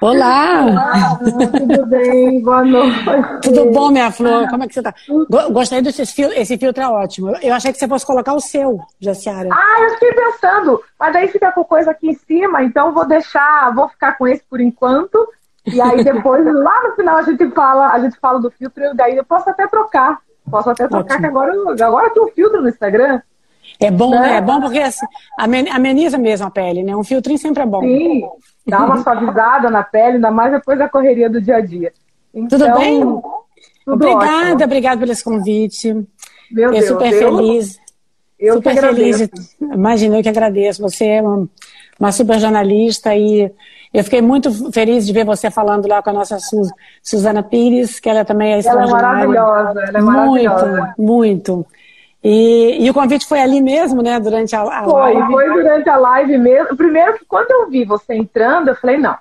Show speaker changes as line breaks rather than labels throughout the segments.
Olá!
Olá, tudo bem? Boa noite.
Tudo bom, minha flor? Como é que você tá? Gostei desse filtro, esse filtro é ótimo. Eu achei que você fosse colocar o seu, Jaciara.
Ah, eu fiquei pensando, mas aí fica com coisa aqui em cima, então vou deixar, vou ficar com esse por enquanto. E aí depois, lá no final, a gente fala, a gente fala do filtro, e daí eu posso até trocar. Posso até trocar, ótimo. que agora, agora tem um filtro no Instagram.
É bom, né? É bom porque assim, ameniza mesmo a pele, né? Um filtrinho sempre é bom.
Sim, dá uma suavizada na pele, ainda mais depois da correria do dia a dia.
Então, tudo bem? Tudo obrigada, ótimo. obrigada por esse convite. Meu Fiquei Deus, super eu, feliz.
Eu
super feliz. Imagina, eu que agradeço. Você é uma, uma super jornalista e eu fiquei muito feliz de ver você falando lá com a nossa Sus, Suzana Pires, que ela também é
extraordinária. Ela é maravilhosa, ela é maravilhosa.
Muito, muito. E, e, o convite foi ali mesmo, né? Durante a, a
foi,
live.
Foi durante a live mesmo. Primeiro que quando eu vi você entrando, eu falei, não.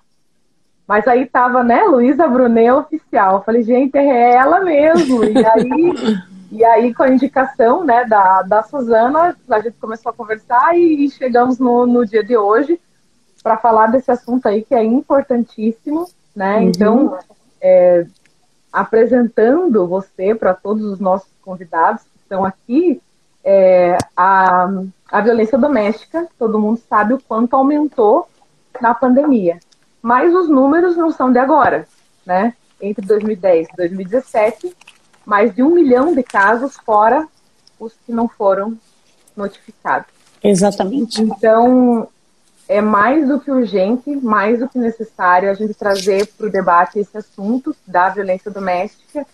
Mas aí tava, né, Luísa Brunet oficial. Eu falei, gente, é ela mesmo. E aí, e aí com a indicação, né, da, da Suzana, a gente começou a conversar e, e chegamos no, no dia de hoje para falar desse assunto aí que é importantíssimo, né? Uhum. Então, é, apresentando você para todos os nossos convidados, estão aqui, é, a, a violência doméstica, todo mundo sabe o quanto aumentou na pandemia. Mas os números não são de agora, né? Entre 2010 e 2017, mais de um milhão de casos, fora os que não foram notificados.
Exatamente.
Então, é mais do que urgente, mais do que necessário a gente trazer para o debate esse assunto da violência doméstica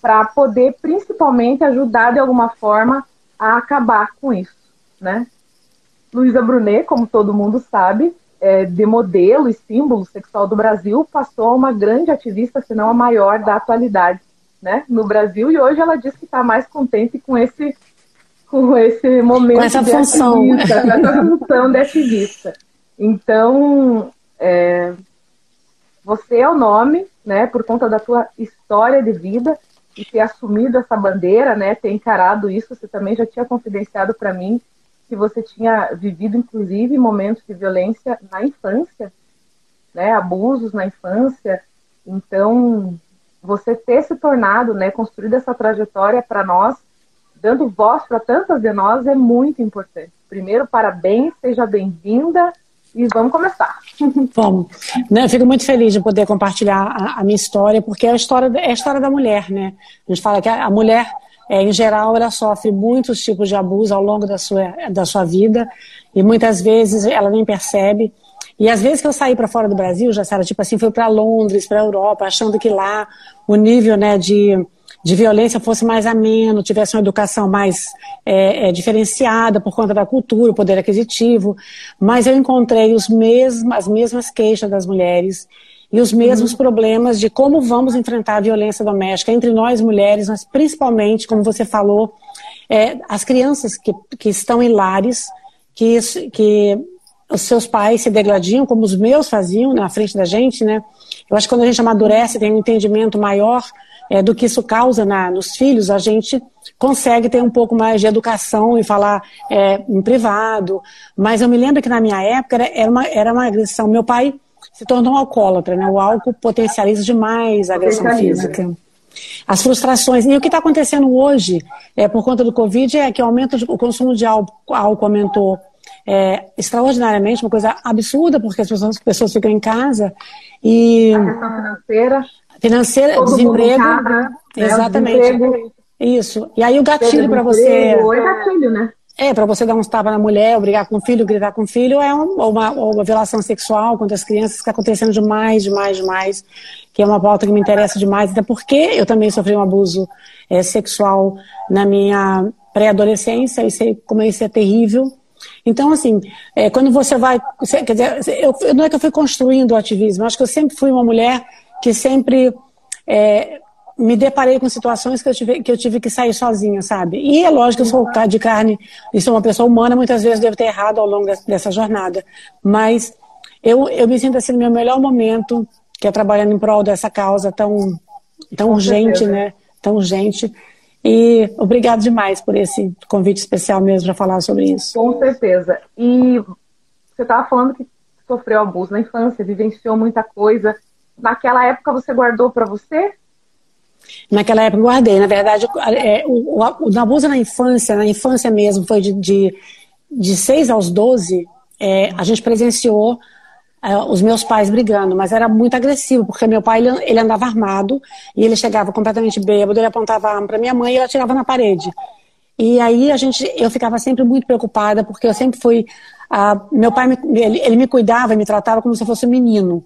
para poder principalmente ajudar de alguma forma a acabar com isso, né? Luísa Brunet, como todo mundo sabe, é, de modelo e símbolo sexual do Brasil, passou a uma grande ativista, se não a maior da atualidade, né, no Brasil. E hoje ela diz que está mais contente com esse, com esse momento
com essa função,
com essa função de ativista. Então, é, você é o nome, né, por conta da tua história de vida, e ter assumido essa bandeira, né, ter encarado isso, você também já tinha confidenciado para mim que você tinha vivido, inclusive, momentos de violência na infância, né, abusos na infância. Então, você ter se tornado, né, construído essa trajetória para nós, dando voz para tantas de nós, é muito importante. Primeiro, parabéns, seja bem-vinda e vamos começar.
Vamos. Né, eu fico muito feliz de poder compartilhar a, a, minha história, porque é a história, é a história da mulher, né? A gente fala que a, a mulher, é, em geral, ela sofre muitos tipos de abuso ao longo da sua, da sua vida, e muitas vezes ela nem percebe. E às vezes que eu saí para fora do Brasil, já sabe, tipo assim, fui para Londres, para Europa, achando que lá o nível né, de de violência fosse mais ameno, tivesse uma educação mais é, é, diferenciada por conta da cultura, o poder aquisitivo, mas eu encontrei os mesmos, as mesmas queixas das mulheres e os mesmos uhum. problemas de como vamos enfrentar a violência doméstica entre nós mulheres, mas principalmente, como você falou, é, as crianças que, que estão em lares, que, que os seus pais se degladiam, como os meus faziam na frente da gente, né? Eu acho que quando a gente amadurece, tem um entendimento maior é, do que isso causa na, nos filhos, a gente consegue ter um pouco mais de educação e falar é, em privado. Mas eu me lembro que na minha época era, uma, era uma agressão. Meu pai se tornou um alcoólatra, né? O álcool potencializa demais a agressão física. As frustrações. E o que está acontecendo hoje, é, por conta do Covid, é que o, aumento de, o consumo de álcool, álcool aumentou é, extraordinariamente, uma coisa absurda, porque as pessoas, as pessoas ficam em casa. E,
a questão financeira.
Financeira, Todo desemprego. Né? Exatamente. Desemprego. Isso. E aí o gatilho para você.
É gatilho, né?
É, para você dar uns tapas na mulher, brigar com o filho, gritar com o filho, é um, uma, uma violação sexual contra as crianças que está acontecendo demais, demais, demais, que é uma pauta que me interessa demais, até porque eu também sofri um abuso é, sexual na minha pré-adolescência, e sei como isso é terrível. Então, assim, é, quando você vai. Quer dizer, eu, não é que eu fui construindo o ativismo, acho que eu sempre fui uma mulher que sempre é, me deparei com situações que eu, tive, que eu tive que sair sozinha, sabe? E é lógico que eu sou de carne e sou uma pessoa humana, muitas vezes devo ter errado ao longo dessa jornada. Mas eu, eu me sinto assim no meu melhor momento, que é trabalhando em prol dessa causa tão, tão urgente, né? Tão urgente. E obrigado demais por esse convite especial mesmo para falar sobre isso.
Com certeza. E você estava falando que sofreu abuso na infância, vivenciou muita coisa. Naquela época você guardou para você?
Naquela época guardei. Na verdade, é, o, o, o, abuso na infância, na infância mesmo, foi de, de, de 6 aos 12, é, a gente presenciou é, os meus pais brigando, mas era muito agressivo, porque meu pai ele, ele andava armado e ele chegava completamente bêbado, ele apontava a arma para minha mãe e ela tirava na parede. E aí a gente, eu ficava sempre muito preocupada, porque eu sempre fui. meu pai, me, ele, ele me cuidava me tratava como se eu fosse um menino.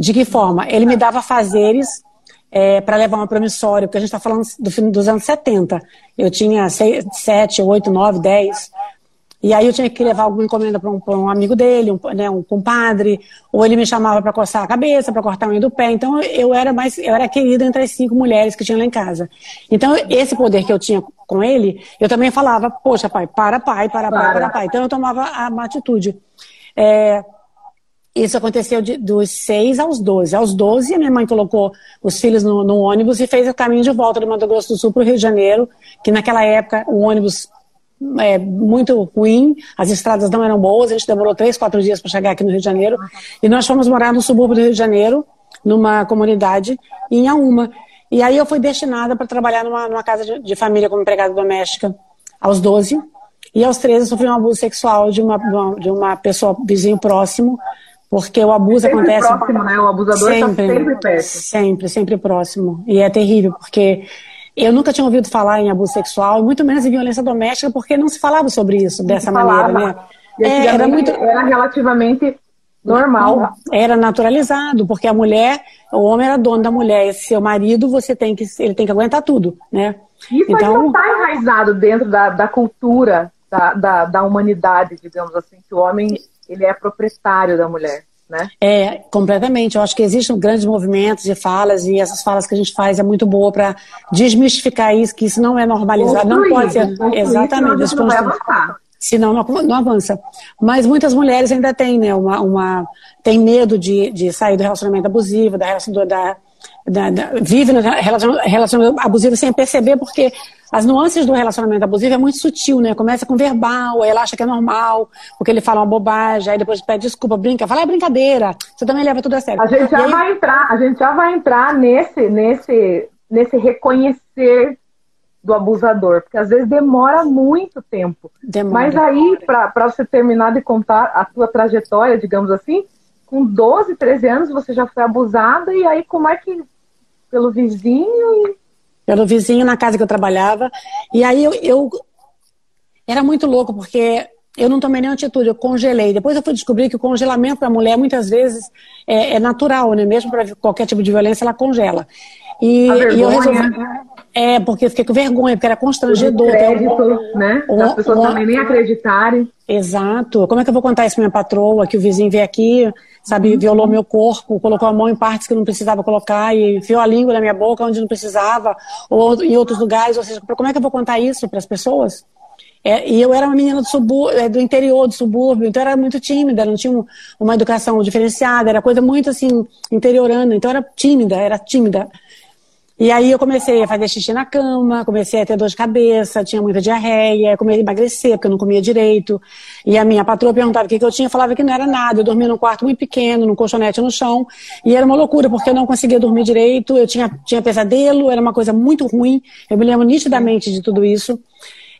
De que forma? Ele me dava fazeres é, para levar uma promissória, porque a gente está falando do fim dos anos 70. Eu tinha 7, 8, 9, 10. E aí eu tinha que levar alguma encomenda para um, um, amigo dele, um, né, um compadre, ou ele me chamava para coçar a cabeça, para cortar a unha do pé. Então eu era mais, eu era querida entre as cinco mulheres que tinha lá em casa. Então esse poder que eu tinha com ele, eu também falava, poxa pai, para pai, para pai, para pai. Então eu tomava uma atitude. É, isso aconteceu de, dos 6 aos 12. Aos 12, a minha mãe colocou os filhos no, no ônibus e fez o caminho de volta do Mato Grosso do Sul para o Rio de Janeiro, que naquela época o ônibus é, muito ruim, as estradas não eram boas, a gente demorou três, quatro dias para chegar aqui no Rio de Janeiro. E nós fomos morar no subúrbio do Rio de Janeiro, numa comunidade, em Auma. E aí eu fui destinada para trabalhar numa, numa casa de, de, família como empregada doméstica aos 12. E aos 13 sofri um abuso sexual de uma, de uma pessoa vizinho próximo, porque o abuso
sempre
acontece.
próximo, né? O abusador está sempre, sempre perto.
Sempre, sempre próximo. E é terrível, porque eu nunca tinha ouvido falar em abuso sexual, muito menos em violência doméstica, porque não se falava sobre isso dessa maneira, né?
É, era muito era relativamente normal.
Era naturalizado, porque a mulher, o homem era dono da mulher, e seu marido, você tem que ele tem que aguentar tudo, né?
Isso então, não está enraizado dentro da, da cultura da, da, da humanidade, digamos assim, que o homem ele é proprietário da mulher né?
É, completamente. Eu acho que existem grandes movimentos e falas, e essas falas que a gente faz é muito boa para desmistificar isso, que isso não é normalizado, não pode ser. Exatamente. Isso, não vai avançar. Senão não, não avança. Mas muitas mulheres ainda têm, né, uma, uma têm medo de, de sair do relacionamento abusivo, da relação da, da, da, vive no relacionamento abusivo sem perceber, porque as nuances do relacionamento abusivo é muito sutil, né? Começa com verbal, aí ela acha que é normal, porque ele fala uma bobagem, aí depois pede desculpa, brinca, fala é brincadeira, você também leva tudo a sério.
A gente já
aí...
vai entrar, a gente já vai entrar nesse, nesse, nesse reconhecer do abusador, porque às vezes demora muito tempo. Demora. Mas aí, para você terminar de contar a sua trajetória, digamos assim, com 12, 13 anos você já foi abusada, e aí como é que pelo vizinho e
pelo vizinho na casa que eu trabalhava. E aí eu, eu era muito louco, porque eu não tomei nenhuma atitude, eu congelei. Depois eu fui descobrir que o congelamento para a mulher muitas vezes é, é natural, né? Mesmo para qualquer tipo de violência, ela congela. E, e eu resolvi. É, porque eu fiquei com vergonha, porque era constrangedor.
Crédito, um, né? Um, As pessoas um, também nem acreditarem.
Exato. Como é que eu vou contar isso para minha patroa, que o vizinho veio aqui, sabe, uhum. violou meu corpo, colocou a mão em partes que não precisava colocar e enfiou a língua na minha boca onde não precisava, ou em outros lugares. Ou seja, como é que eu vou contar isso para as pessoas? É, e eu era uma menina do, subúrbio, é, do interior, do subúrbio, então era muito tímida, não tinha uma educação diferenciada, era coisa muito assim, interiorana, então era tímida, era tímida. E aí eu comecei a fazer xixi na cama, comecei a ter dor de cabeça, tinha muita diarreia, comecei a emagrecer, porque eu não comia direito. E a minha patroa perguntava o que, que eu tinha, eu falava que não era nada. Eu dormia num quarto muito pequeno, num colchonete no chão. E era uma loucura, porque eu não conseguia dormir direito, eu tinha, tinha pesadelo, era uma coisa muito ruim. Eu me lembro nitidamente de tudo isso.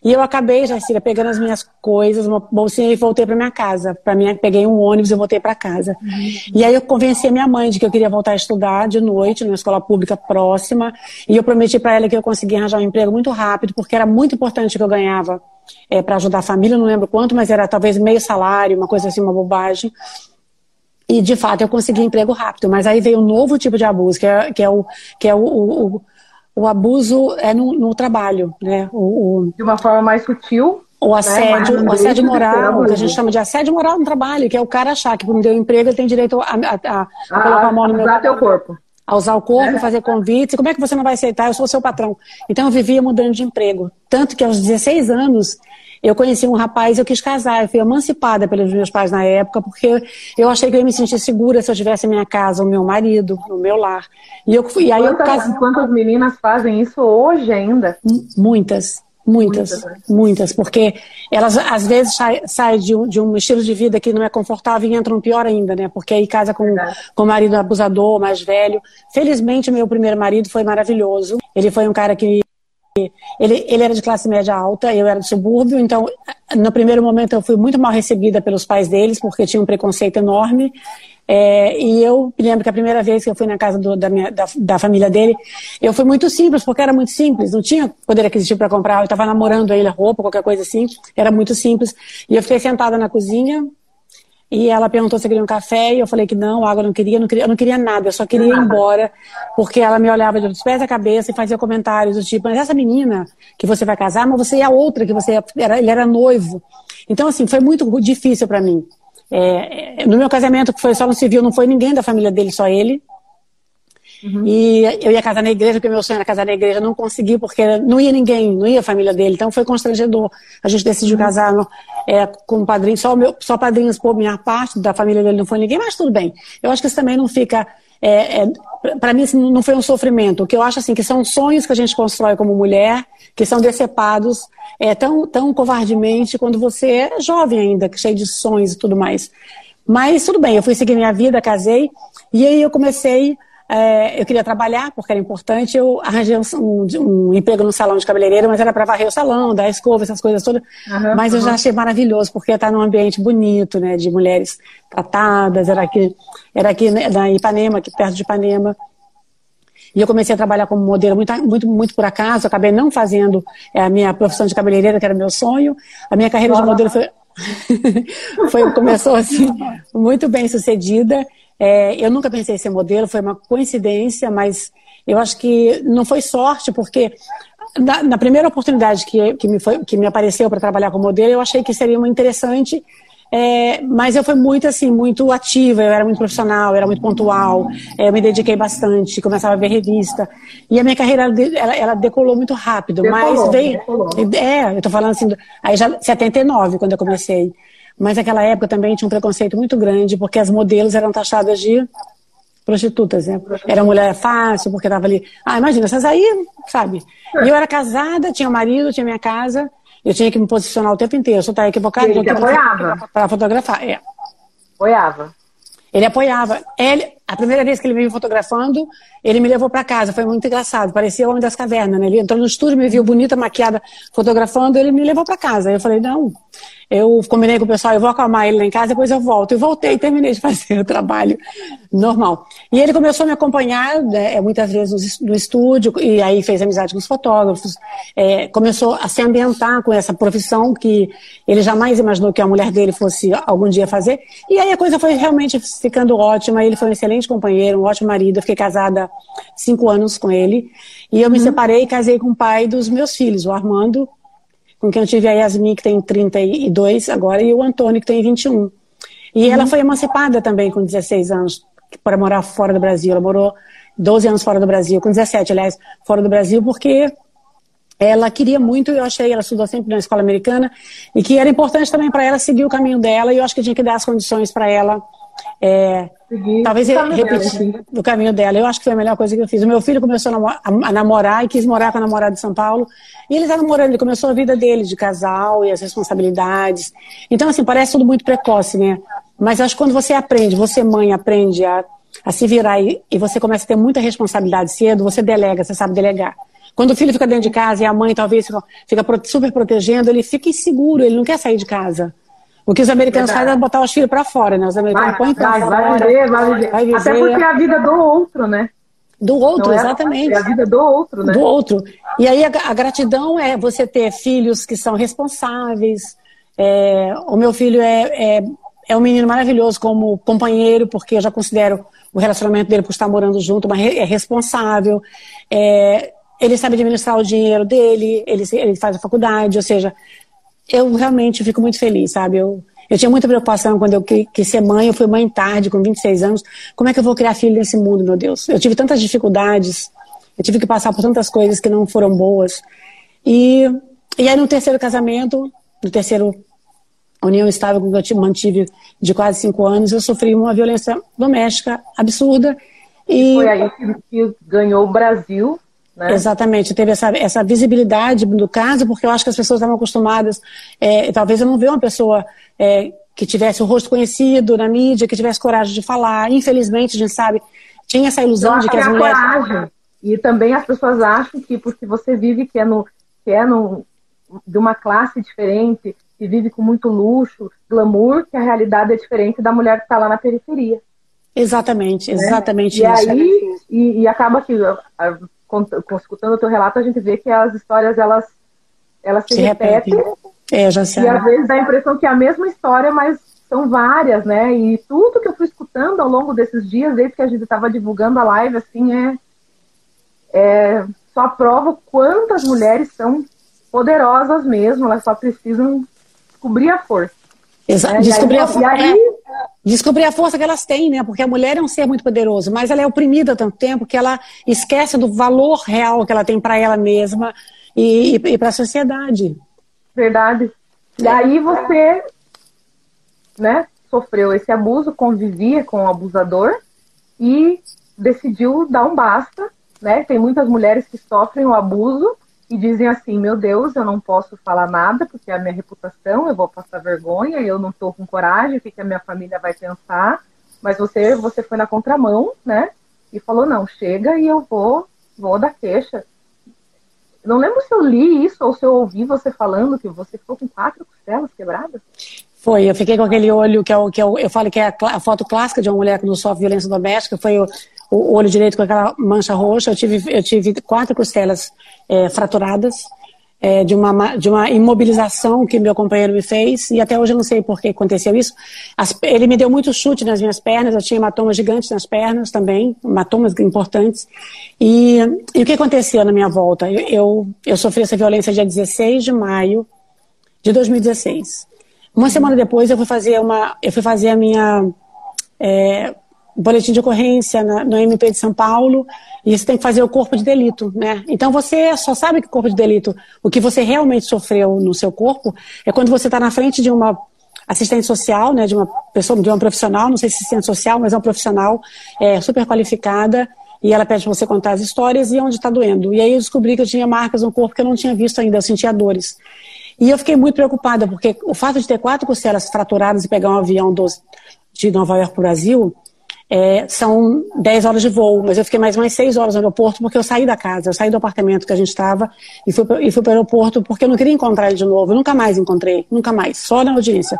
E eu acabei, Jacira, pegando as minhas coisas, uma bolsinha e voltei para minha casa. Para mim, peguei um ônibus e voltei para casa. Uhum. E aí eu convenci a minha mãe de que eu queria voltar a estudar de noite numa escola pública próxima. E eu prometi para ela que eu conseguia arranjar um emprego muito rápido, porque era muito importante que eu ganhava é, para ajudar a família. Não lembro quanto, mas era talvez meio salário, uma coisa assim, uma bobagem. E de fato eu consegui emprego rápido, mas aí veio um novo tipo de abuso, que é, que é o, que é o, o, o abuso é no, no trabalho, né? O,
o, de uma forma mais sutil.
O né? assédio, né? o assédio moral, que a gente chama de assédio moral no trabalho, que é o cara achar que por me deu emprego ele tem direito a, a, a, a colocar a mão no meu
usar teu corpo.
A usar o corpo, é. fazer convites. Como é que você não vai aceitar? Eu sou seu patrão. Então eu vivia mudando de emprego. Tanto que aos 16 anos eu conheci um rapaz, eu quis casar, eu fui emancipada pelos meus pais na época, porque eu achei que eu ia me sentir segura se eu tivesse minha casa, o meu marido, o meu lar.
E, eu, e aí quantas, eu casei... quantas meninas fazem isso hoje ainda?
Muitas. Muitas, muitas, né? muitas, porque elas às vezes saem de, um, de um estilo de vida que não é confortável e entram pior ainda, né? Porque aí casa com, com o marido abusador, mais velho. Felizmente, meu primeiro marido foi maravilhoso. Ele foi um cara que ele, ele era de classe média alta, eu era de subúrbio, então no primeiro momento eu fui muito mal recebida pelos pais deles, porque tinha um preconceito enorme. É, e eu me lembro que a primeira vez que eu fui na casa do, da, minha, da, da, família dele, eu fui muito simples, porque era muito simples, não tinha poder aquisitivo para comprar, eu estava namorando ele, roupa, qualquer coisa assim, era muito simples. E eu fiquei sentada na cozinha, e ela perguntou se eu queria um café, e eu falei que não, água eu não queria, não queria, eu não queria nada, eu só queria ir embora, porque ela me olhava dos pés à cabeça e fazia comentários do tipo, mas essa menina que você vai casar, mas você é a outra que você era, ele era noivo. Então, assim, foi muito difícil para mim. É, no meu casamento, que foi só no civil, não foi ninguém da família dele, só ele. Uhum. E eu ia casar na igreja, porque meu sonho era casar na igreja, não consegui, porque não ia ninguém, não ia a família dele, então foi constrangedor. A gente decidiu uhum. casar no, é, com padrinho, só, meu, só padrinhos por minha parte, da família dele não foi ninguém, mas tudo bem. Eu acho que isso também não fica. É, é, para mim, assim, não foi um sofrimento. O que eu acho assim, que são sonhos que a gente constrói como mulher, que são decepados é, tão, tão covardemente quando você é jovem ainda, cheio de sonhos e tudo mais. Mas tudo bem, eu fui seguir minha vida, casei, e aí eu comecei é, eu queria trabalhar, porque era importante. Eu arranjei um, um, um emprego no salão de cabeleireiro, mas era para varrer o salão, dar escova, essas coisas todas. Uhum, mas eu já achei maravilhoso, porque estar num ambiente bonito, né, de mulheres tratadas. Era aqui, era aqui né, na Ipanema, aqui perto de Ipanema. E eu comecei a trabalhar como modelo muito, muito, muito por acaso. acabei não fazendo é, a minha profissão de cabeleireira, que era meu sonho. A minha carreira de modelo foi, foi começou assim muito bem sucedida. É, eu nunca pensei em ser modelo, foi uma coincidência, mas eu acho que não foi sorte, porque na, na primeira oportunidade que, que, me foi, que me apareceu para trabalhar como modelo, eu achei que seria uma interessante é, mas eu fui muito assim, muito ativa, eu era muito profissional, eu era muito pontual, é, eu me dediquei bastante, começava a ver revista. E a minha carreira, ela, ela decolou muito rápido, decolou, mas veio. Decolou. É, eu tô falando assim, aí já 79, quando eu comecei. Mas naquela época também tinha um preconceito muito grande, porque as modelos eram taxadas de prostitutas, né? Era mulher fácil, porque tava ali. Ah, imagina, essas aí, sabe? E eu era casada, tinha marido, tinha minha casa, eu tinha que me posicionar o tempo inteiro. Se eu estava equivocado,
ele
eu
apoiava.
Para fotografar. É.
Apoiava.
Ele apoiava. Ele, a primeira vez que ele me viu fotografando, ele me levou para casa. Foi muito engraçado. Parecia o Homem das Cavernas, né? Ele entrou no estúdio, me viu bonita, maquiada, fotografando, ele me levou para casa. Aí eu falei, não, eu combinei com o pessoal, eu vou acalmar ele lá em casa, depois eu volto. E voltei terminei de fazer o trabalho normal. E ele começou a me acompanhar, né, é, muitas vezes no estúdio, e aí fez amizade com os fotógrafos, é, começou a se ambientar com essa profissão que ele jamais imaginou que a mulher dele fosse algum dia fazer. E aí a coisa foi realmente ficando ótima, ele foi um excelente companheiro, um ótimo marido, eu fiquei casada cinco anos com ele. E eu me uhum. separei e casei com o pai dos meus filhos, o Armando, com quem eu tive a Yasmin, que tem 32 agora, e o Antônio, que tem 21. E uhum. ela foi emancipada também com 16 anos para morar fora do Brasil. Ela morou 12 anos fora do Brasil, com 17, aliás, fora do Brasil, porque ela queria muito, eu achei, ela estudou sempre na escola americana, e que era importante também para ela seguir o caminho dela, e eu acho que tinha que dar as condições para ela é, talvez repetir o caminho dela. Eu acho que foi a melhor coisa que eu fiz. O meu filho começou a namorar e quis morar com a namorada de São Paulo. E ele está namorando, ele começou a vida dele de casal e as responsabilidades. Então, assim, parece tudo muito precoce, né? Mas acho que quando você aprende, você mãe aprende a, a se virar e, e você começa a ter muita responsabilidade cedo, você delega, você sabe delegar. Quando o filho fica dentro de casa e a mãe talvez fica, fica super protegendo, ele fica inseguro, ele não quer sair de casa. O que os americanos fazem é botar os filhos para fora, né? Os americanos põem
para fora. Vai viver, vai viver. Vai viver. Até porque é a vida do outro, né?
Do outro, é exatamente.
É a vida do outro, né?
Do outro. E aí a, a gratidão é você ter filhos que são responsáveis. É, o meu filho é, é, é um menino maravilhoso como companheiro, porque eu já considero o relacionamento dele por estar morando junto, mas é responsável. É, ele sabe administrar o dinheiro dele, ele, ele faz a faculdade, ou seja, eu realmente fico muito feliz, sabe? Eu, eu tinha muita preocupação quando eu quis ser mãe, eu fui mãe tarde, com 26 anos. Como é que eu vou criar filho nesse mundo, meu Deus? Eu tive tantas dificuldades, eu tive que passar por tantas coisas que não foram boas. E, e aí no terceiro casamento, no terceiro união estável que eu mantive de quase cinco anos, eu sofri uma violência doméstica absurda. E...
Foi aí que ganhou o Brasil
Né? Exatamente, teve essa, essa visibilidade do caso, porque eu acho que as pessoas estavam acostumadas, é, talvez eu não veja uma pessoa é, que tivesse o rosto conhecido na mídia, que tivesse coragem de falar. Infelizmente, a gente sabe, tinha essa ilusão de que as mulheres. Coragem.
E também as pessoas acham que porque você vive que é, no, que é no, de uma classe diferente, que vive com muito luxo, glamour, que a realidade é diferente da mulher que está lá na periferia.
Exatamente, né? exatamente
né? isso. E aí, e, e acaba que, escutando o teu relato, a gente vê que as histórias, elas, elas se, se repetem. repetem.
É, já sei.
E às vezes dá a impressão que é a mesma história, mas são várias, né? E tudo que eu fui escutando ao longo desses dias, desde que a gente estava divulgando a live, assim, é, é só prova quantas mulheres são poderosas mesmo, elas só precisam descobrir a força.
Exato. Né? Descobrir, aí, a força, aí... descobrir a força que elas têm, né? Porque a mulher é um ser muito poderoso, mas ela é oprimida há tanto tempo que ela esquece do valor real que ela tem para ela mesma e, e, e para a sociedade.
Verdade. E aí você, né, sofreu esse abuso, convivia com o abusador e decidiu dar um basta, né? Tem muitas mulheres que sofrem o abuso e dizem assim: meu Deus, eu não posso falar nada porque é a minha reputação, eu vou passar vergonha, eu não estou com coragem, o que, que a minha família vai pensar. Mas você, você foi na contramão, né? E falou: não, chega e eu vou, vou dar queixa. Não lembro se eu li isso ou se eu ouvi você falando que você ficou com quatro costelas quebradas.
Foi, eu fiquei com aquele olho que, é o, que é o, eu falo que é a, a, foto clássica de uma mulher que não sofre violência doméstica, foi o, o olho direito com aquela mancha roxa. Eu tive, eu tive quatro costelas é, fraturadas é, de, uma, de uma imobilização que meu companheiro me fez, e até hoje eu não sei por que aconteceu isso. As, ele me deu muito chute nas minhas pernas, eu tinha hematomas gigantes nas pernas também, hematomas importantes. E, e o que aconteceu na minha volta? Eu, eu, eu sofri essa violência dia 16 de maio de 2016. Uma semana depois eu fui fazer uma, eu fui fazer a minha é, boletim de ocorrência na, no MP de São Paulo e você tem que fazer o corpo de delito, né? Então você só sabe que corpo de delito, o que você realmente sofreu no seu corpo, é quando você está na frente de uma assistente social, né, de uma pessoa, de uma profissional, não sei se assistente social, mas é uma profissional é, super qualificada e ela pede para você contar as histórias e onde está doendo. E aí eu descobri que eu tinha marcas no corpo que eu não tinha visto ainda, eu sentia dores. E eu fiquei muito preocupada, porque o fato de ter quatro costelas fraturadas e pegar um avião de Nova York para o Brasil, é, são 10 horas de voo, mas eu fiquei mais umas 6 horas no aeroporto porque eu saí da casa, eu saí do apartamento que a gente estava e fui, e fui para o aeroporto porque eu não queria encontrar ele de novo. Eu nunca mais encontrei, nunca mais, só na audiência.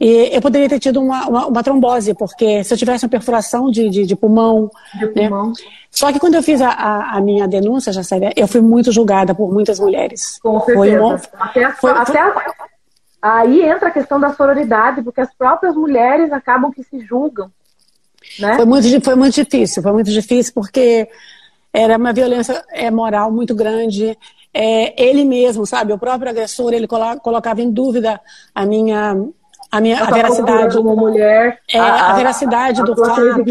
E eu poderia ter tido uma, uma, uma trombose, porque se eu tivesse uma perfuração de, de, de pulmão.
De né? pulmão.
Só que quando eu fiz a, a, a, minha denúncia, já sabia, eu fui muito julgada por muitas mulheres.
Com certeza. Foi até, a, foi, até a, aí entra a questão da sororidade, porque as próprias mulheres acabam que se julgam. Né?
Foi, muito, foi muito difícil, foi muito difícil porque era uma violência é, moral muito grande. É, ele mesmo, sabe, o próprio agressor, ele colocava em dúvida a minha a minha a veracidade.
como mulher
é a, a veracidade
a,
do fato.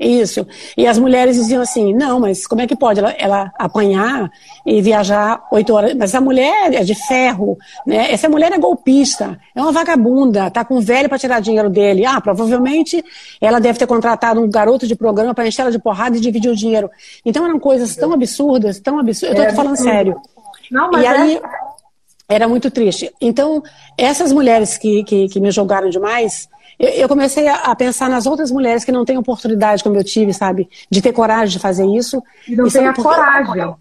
isso. E as mulheres diziam assim não mas como é que pode ela, ela apanhar e viajar oito horas? Mas essa mulher é de ferro né? Essa mulher é golpista é uma vagabunda tá com um velho para tirar dinheiro dele. Ah provavelmente ela deve ter contratado um garoto de programa para encher ela de porrada e dividir o dinheiro. Então eram coisas tão absurdas tão absurdas. Eu tô é, falando sério.
Não, mas e aí é
era muito triste. Então, essas mulheres que, que, que me julgaram demais, eu, eu comecei a, a, pensar nas outras mulheres que não têm oportunidade, como eu tive, sabe? De ter coragem de fazer isso.
E não tem a coragem.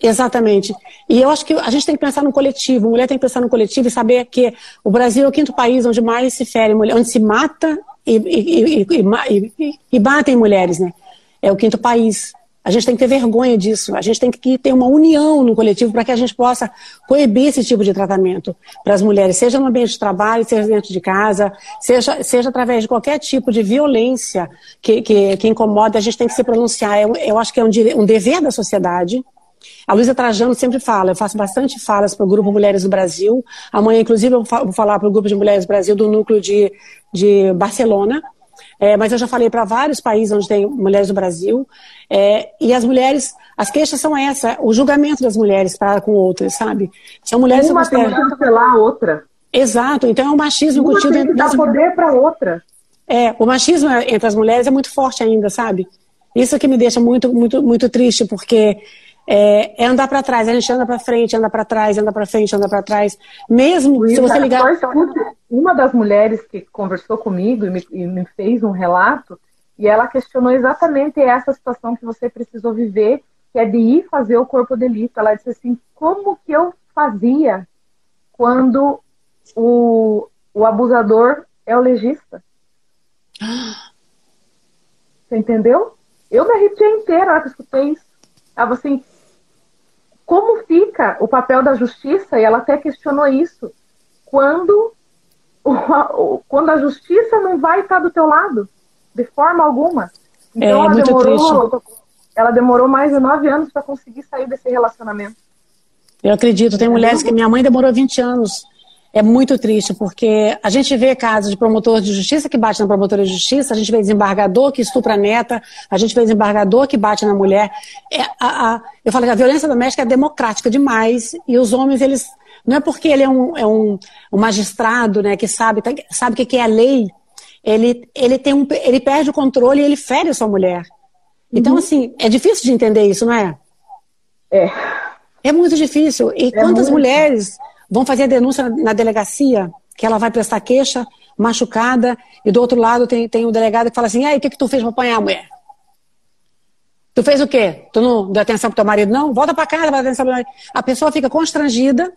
Exatamente. E eu acho que a gente tem que pensar no coletivo. A mulher tem que pensar no coletivo e saber que o Brasil é o quinto país onde mais se fere mulher, onde se mata e, e, e, e, e batem mulheres, né? É o quinto país. A gente tem que ter vergonha disso. A gente tem que ter uma união no coletivo para que a gente possa coibir esse tipo de tratamento para as mulheres, seja no ambiente de trabalho, seja dentro de casa, seja, seja através de qualquer tipo de violência que, que, que incomoda. A gente tem que se pronunciar. Eu, eu acho que é um, um dever da sociedade. A Luísa Trajano sempre fala, eu faço bastante falas para o Grupo Mulheres do Brasil. Amanhã, inclusive, eu vou falar para o Grupo de Mulheres do Brasil do núcleo de, de Barcelona, é, mas eu já falei para vários países onde tem mulheres do Brasil. É, e as mulheres, as queixas são essa, o julgamento das mulheres para com outras, sabe?
São mulheres Uma tem que cancelar a outra.
Exato, então é um machismo
Uma incutido tem que dar poder para outra.
É, o machismo entre as mulheres é muito forte ainda, sabe? Isso que me deixa muito, muito, muito triste, porque é, é andar para trás. A gente anda para frente, anda para trás, anda para frente, anda para trás. Mesmo Luísa, se você ligar.
Uma das mulheres que conversou comigo e me, e me fez um relato, e ela questionou exatamente essa situação que você precisou viver, que é de ir fazer o corpo delito. Ela disse assim: como que eu fazia quando o, o abusador é o legista? Você entendeu? Eu me arrepiei inteira na hora que escutei isso. Ela assim, como fica o papel da justiça, e ela até questionou isso, quando, o, quando a justiça não vai estar do teu lado, de forma alguma.
Então, é, ela, demorou, triste.
ela demorou mais de nove anos para conseguir sair desse relacionamento.
Eu acredito, tem mulheres que minha mãe demorou 20 anos é muito triste, porque a gente vê casos de promotor de justiça que bate na promotora de justiça, a gente vê desembargador que estupra a neta, a gente vê desembargador que bate na mulher. É, a, a, eu falo que a violência doméstica é democrática demais, e os homens, eles. Não é porque ele é um, é um, um magistrado né, que sabe, tá, sabe o que é a lei, ele, ele, tem um, ele perde o controle e ele fere a sua mulher. Então, uhum. assim, é difícil de entender isso, não é?
É.
É muito difícil. E é quantas muito... mulheres vão fazer a denúncia na delegacia, que ela vai prestar queixa, machucada, e do outro lado tem, tem o delegado que fala assim, aí, o que, que tu fez para apanhar a mulher? Tu fez o quê? Tu não deu atenção pro teu marido? Não? Volta para casa, vai atenção pro marido. A pessoa fica constrangida,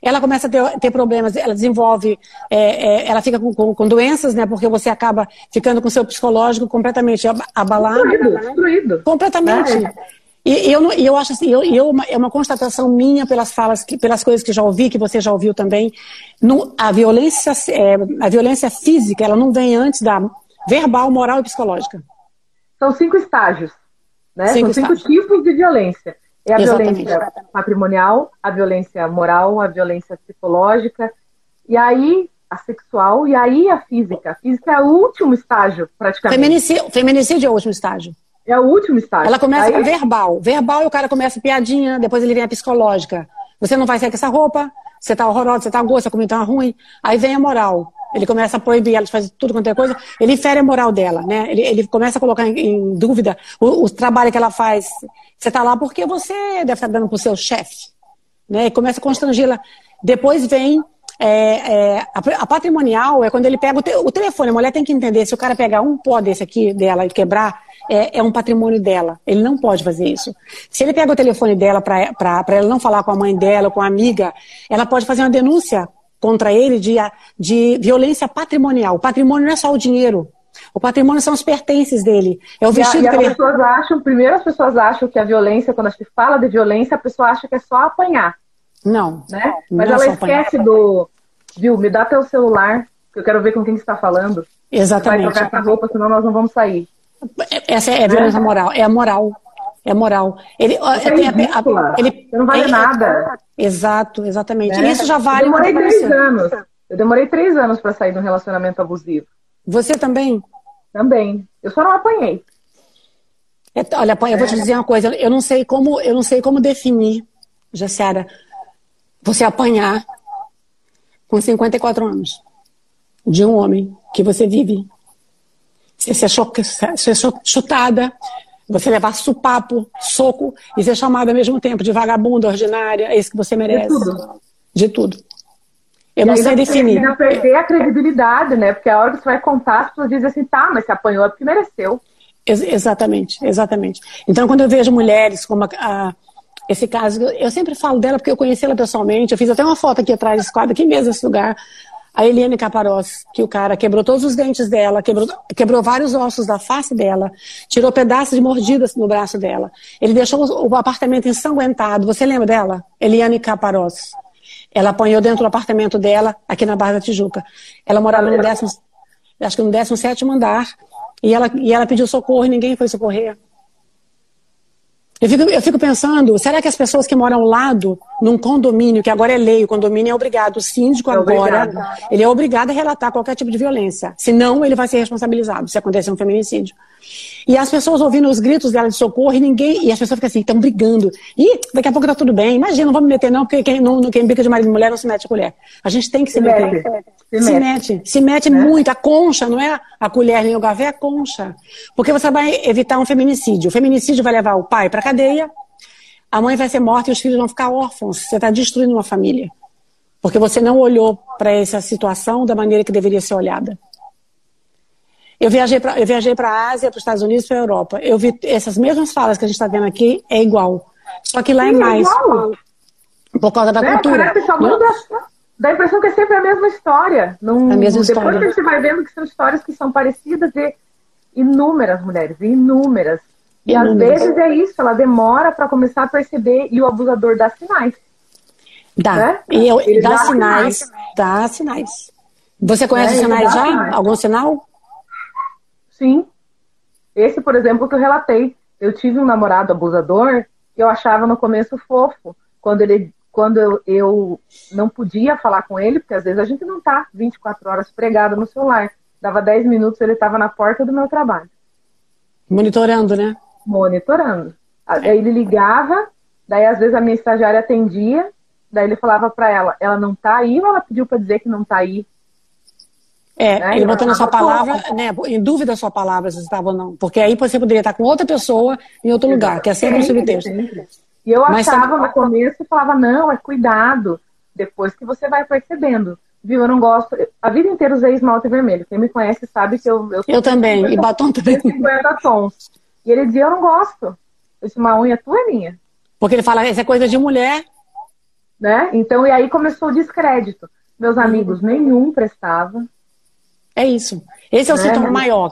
ela começa a ter, ter problemas, ela desenvolve, é, é, ela fica com, com, com, doenças, né? Porque você acaba ficando com o seu psicológico completamente abalado.
Destruído, destruído.
Completamente. É. E eu, eu acho assim, eu, eu, é uma constatação minha pelas falas, pelas coisas que já ouvi, que você já ouviu também. No, a, violência, é, a violência física, ela não vem antes da verbal, moral e psicológica.
São cinco estágios. Né? Cinco São cinco estágios. tipos de violência. É a Exatamente. violência patrimonial, a violência moral, a violência psicológica, e aí a sexual, e aí a física. A física é o último estágio, praticamente.
Feminicídio, feminicídio é o último estágio.
É o último estágio.
Ela começa Aí... com verbal. Verbal e o cara começa piadinha, depois ele vem a psicológica. Você não vai sair com essa roupa, você tá horrorosa, você tá gorda, sua comida tá ruim. Aí vem a moral. Ele começa a proibir ela de fazer tudo quanto é coisa. Ele infere a moral dela, né? Ele, ele começa a colocar em, em dúvida o, o, trabalho que ela faz. Você tá lá porque você deve estar dando pro seu chefe. Né? E começa a constrangê-la. Depois vem é, é, a, a, patrimonial é quando ele pega o, te, o, telefone. A mulher tem que entender, se o cara pegar um pó desse aqui dela e quebrar, é, é um patrimônio dela. Ele não pode fazer isso. Se ele pega o telefone dela para ela não falar com a mãe dela, com a amiga, ela pode fazer uma denúncia contra ele de, de violência patrimonial. O patrimônio não é só o dinheiro. O patrimônio são os pertences dele. É o vestido
e, a,
e
as ele... pessoas acham, primeiro as pessoas acham que a violência, quando a gente fala de violência, a pessoa acha que é só apanhar.
Não.
Né? Mas não ela esquece do. Viu, me dá teu celular, que eu quero ver com quem você está falando.
Exatamente.
Vai trocar essa roupa, senão nós não vamos sair.
Essa é a violência moral, é a moral. É a moral. Ele, é
a, ele não vale é, nada.
Exato, exatamente. É. Isso já vale.
Eu demorei três anos. Eu demorei três anos para sair de um relacionamento abusivo.
Você também?
Também. Eu só não apanhei.
É, olha, eu vou te dizer uma coisa. Eu não sei como, eu não sei como definir, Jaciara, você apanhar com 54 anos de um homem que você vive você ser, ser chutada, você levar supapo, soco e ser chamada ao mesmo tempo de vagabunda, ordinária, é isso que você merece. De tudo. De tudo. Eu e não sei definir.
Você perder a credibilidade, né? Porque a hora que você vai contar, as pessoas dizem assim, tá, mas você apanhou é porque mereceu.
Ex exatamente, exatamente. Então, quando eu vejo mulheres como a, a, esse caso, eu sempre falo dela porque eu conheci ela pessoalmente, eu fiz até uma foto aqui atrás desse quadro, aqui mesmo nesse lugar, a Eliane Caparós, que o cara quebrou todos os dentes dela, quebrou, quebrou vários ossos da face dela, tirou pedaços de mordidas no braço dela. Ele deixou o apartamento ensanguentado. Você lembra dela? Eliane Caparós. Ela apanhou dentro do apartamento dela, aqui na Barra da Tijuca. Ela morava no décimo, acho que no 17 andar, e ela, e ela pediu socorro e ninguém foi socorrer. Eu fico, eu fico pensando, será que as pessoas que moram ao lado, num condomínio, que agora é lei, o condomínio é obrigado, o síndico é agora, obrigado. ele é obrigado a relatar qualquer tipo de violência. Senão, ele vai ser responsabilizado se acontecer um feminicídio. E as pessoas ouvindo os gritos dela de socorro e ninguém. E as pessoas ficam assim, estão brigando. E daqui a pouco tá tudo bem. Imagina, não vamos me meter, não, porque quem, não, quem briga de marido e mulher não se mete a colher. A gente tem que se, se meter. Mete. Se, se mete. mete. Se mete né? muito. A concha, não é a colher nem o gavê, é a concha. Porque você vai evitar um feminicídio. O feminicídio vai levar o pai para cadeia, a mãe vai ser morta e os filhos vão ficar órfãos. Você está destruindo uma família. Porque você não olhou para essa situação da maneira que deveria ser olhada. Eu viajei para eu viajei para a Ásia, para os Estados Unidos, para a Europa. Eu vi essas mesmas falas que a gente está vendo aqui é igual, só que lá é Sim, é mais é por causa da é, cultura.
dá a impressão que é sempre a mesma história. Num, a mesma depois história. que a gente vai vendo que são histórias que são parecidas e inúmeras mulheres, inúmeras. E inúmeras. às vezes é isso, ela demora para começar a perceber e o abusador dá sinais.
Dá. Né? E eu, dá, dá sinais, sinais, dá sinais. Você conhece é, sinais já? Sinais. Algum sinal?
Sim. Esse, por exemplo, que eu relatei. Eu tive um namorado abusador que eu achava no começo fofo. Quando ele quando eu, eu não podia falar com ele, porque às vezes a gente não tá 24 horas pregado no celular. Dava 10 minutos, ele estava na porta do meu trabalho.
Monitorando, né?
Monitorando. Aí ele ligava, daí às vezes a minha estagiária atendia, daí ele falava para ela, ela não tá aí ou ela pediu para dizer que não tá aí?
É, né? ele botou na sua palavra, né, em dúvida a sua palavra se estava ou não. Porque aí você poderia estar com outra pessoa em outro lugar, que é sempre um subtexto.
E eu Mas achava no começo e falava, não, é cuidado. Depois que você vai percebendo. Viu, eu não gosto. A vida inteira usei esmalte vermelho. Quem me conhece sabe que eu.
Eu, eu também, 50, e batom também.
50 tons. E ele dizia, eu não gosto. Eu disse, uma unha tua é minha.
Porque ele fala, isso é coisa de mulher.
Né? Então, e aí começou o descrédito. Meus amigos, nenhum prestava.
É isso. Esse é o né? sintoma maior.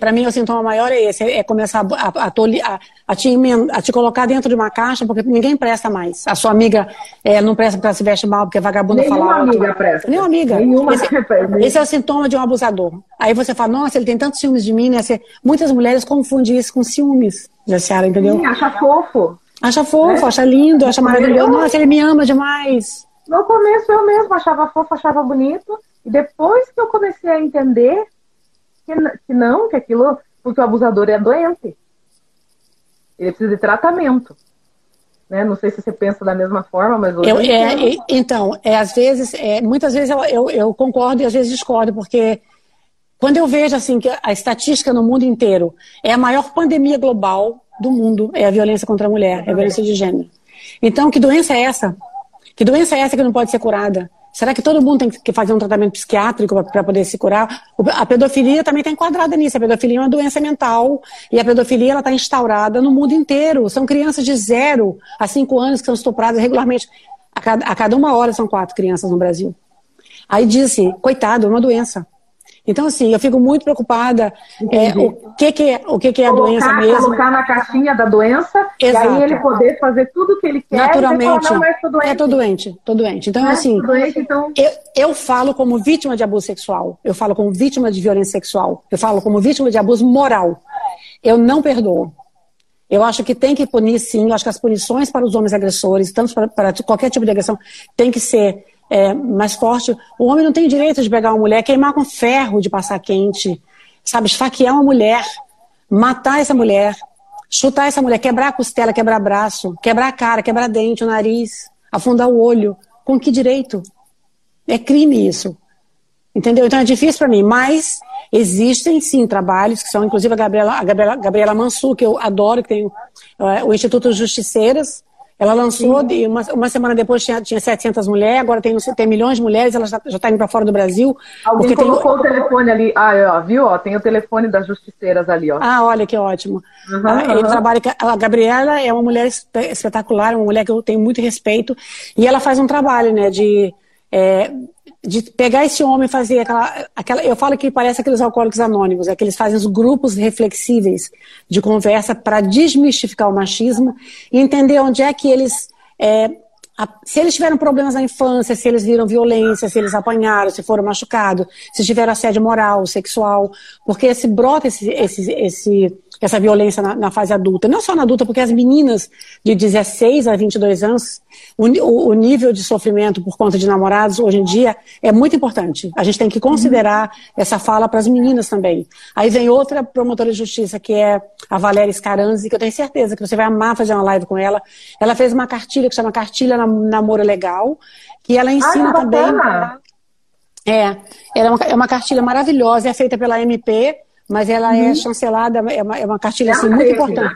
Para mim, o sintoma maior é esse: é começar a, a, a, te, a te colocar dentro de uma caixa, porque ninguém presta mais. A sua amiga é, não presta porque se veste mal, porque é vagabunda
Nenhuma fala amiga presta.
Nenhuma amiga.
Nenhuma
esse, esse, é o sintoma de um abusador. Aí você fala, nossa, ele tem tantos ciúmes de mim, né? Muitas mulheres confundem isso com ciúmes, Jaciara, entendeu?
Sim, acha fofo.
Acha fofo, é. acha lindo, acha maravilhoso. Nossa, ele me ama demais.
No começo eu mesmo achava fofo, achava bonito. E depois que eu comecei a entender que, que não, que aquilo, porque o abusador é doente. Ele precisa de tratamento. Né? Não sei se você pensa da mesma forma, mas
eu, é, então, é, às vezes, é, muitas vezes eu, eu, eu, concordo e às vezes discordo, porque quando eu vejo assim que a estatística no mundo inteiro é a maior pandemia global do mundo é a violência contra a mulher, é a violência de gênero. Então, que doença é essa? Que doença é essa que não pode ser curada? Será que todo mundo tem que fazer um tratamento psiquiátrico para poder se curar? A pedofilia também está enquadrada nisso. A pedofilia é uma doença mental e a pedofilia está instaurada no mundo inteiro. São crianças de zero a cinco anos que são estupradas regularmente. A cada, a cada uma hora são quatro crianças no Brasil. Aí diz assim, coitado, é uma doença. Então, assim, eu fico muito preocupada é, o que, que é, o que, que é colocar, a doença mesmo.
Colocar na caixinha da doença Exato. e aí ele poder fazer tudo o que ele quer.
Naturalmente.
Falar,
não, tô doente. É, tô doente, tô doente. Então, assim, doente, então... Eu, eu falo como vítima de abuso sexual, eu falo como vítima de violência sexual, eu falo como vítima de abuso moral. Eu não perdoo. Eu acho que tem que punir sim, eu acho que as punições para os homens agressores, tanto para, para qualquer tipo de agressão, tem que ser é, mais forte. O homem não tem direito de pegar uma mulher, queimar com ferro de passar quente, sabe? Esfaquear uma mulher, matar essa mulher, chutar essa mulher, quebrar a costela, quebrar braço, quebrar a cara, quebrar dente, o nariz, afundar o olho. Com que direito? É crime isso. Entendeu? Então é difícil para mim, mas existem sim trabalhos que são, inclusive a Gabriela, a Gabriela, Gabriela Mansur, que eu adoro, que tem é, o Instituto Justiceiras, ela lançou, de uma, uma semana depois tinha, tinha 700 mulheres, agora tem, tem milhões de mulheres, ela já está indo para fora do Brasil.
Alguém colocou tem... o telefone ali, ah, ó, viu? Ó, tem o telefone das justiceiras ali, ó.
Ah, olha que ótimo. Uhum, uhum. trabalha, a Gabriela é uma mulher espetacular, uma mulher que eu tenho muito respeito, e ela faz um trabalho, né, de... É, de pegar esse homem e fazer aquela, aquela. Eu falo que parece aqueles alcoólicos anônimos, é que eles fazem os grupos reflexíveis de conversa para desmistificar o machismo e entender onde é que eles. É, se eles tiveram problemas na infância, se eles viram violência, se eles apanharam, se foram machucados, se tiveram assédio moral, sexual, porque se brota esse, esse, esse essa violência na, na, fase adulta. Não só na adulta, porque as meninas de 16 a 22 anos, o, o, nível de sofrimento por conta de namorados hoje em dia é muito importante. A gente tem que considerar essa fala para as meninas também. Aí vem outra promotora de justiça, que é a Valéria Scaranzi, que eu tenho certeza que você vai amar fazer uma live com ela. Ela fez uma cartilha que chama Cartilha Namoro Legal, que ela ensina Ai, também. É, ela é uma, é uma cartilha maravilhosa, é feita pela MP, mas ela é uhum. é chancelada, é uma, é uma cartilha assim, muito importante.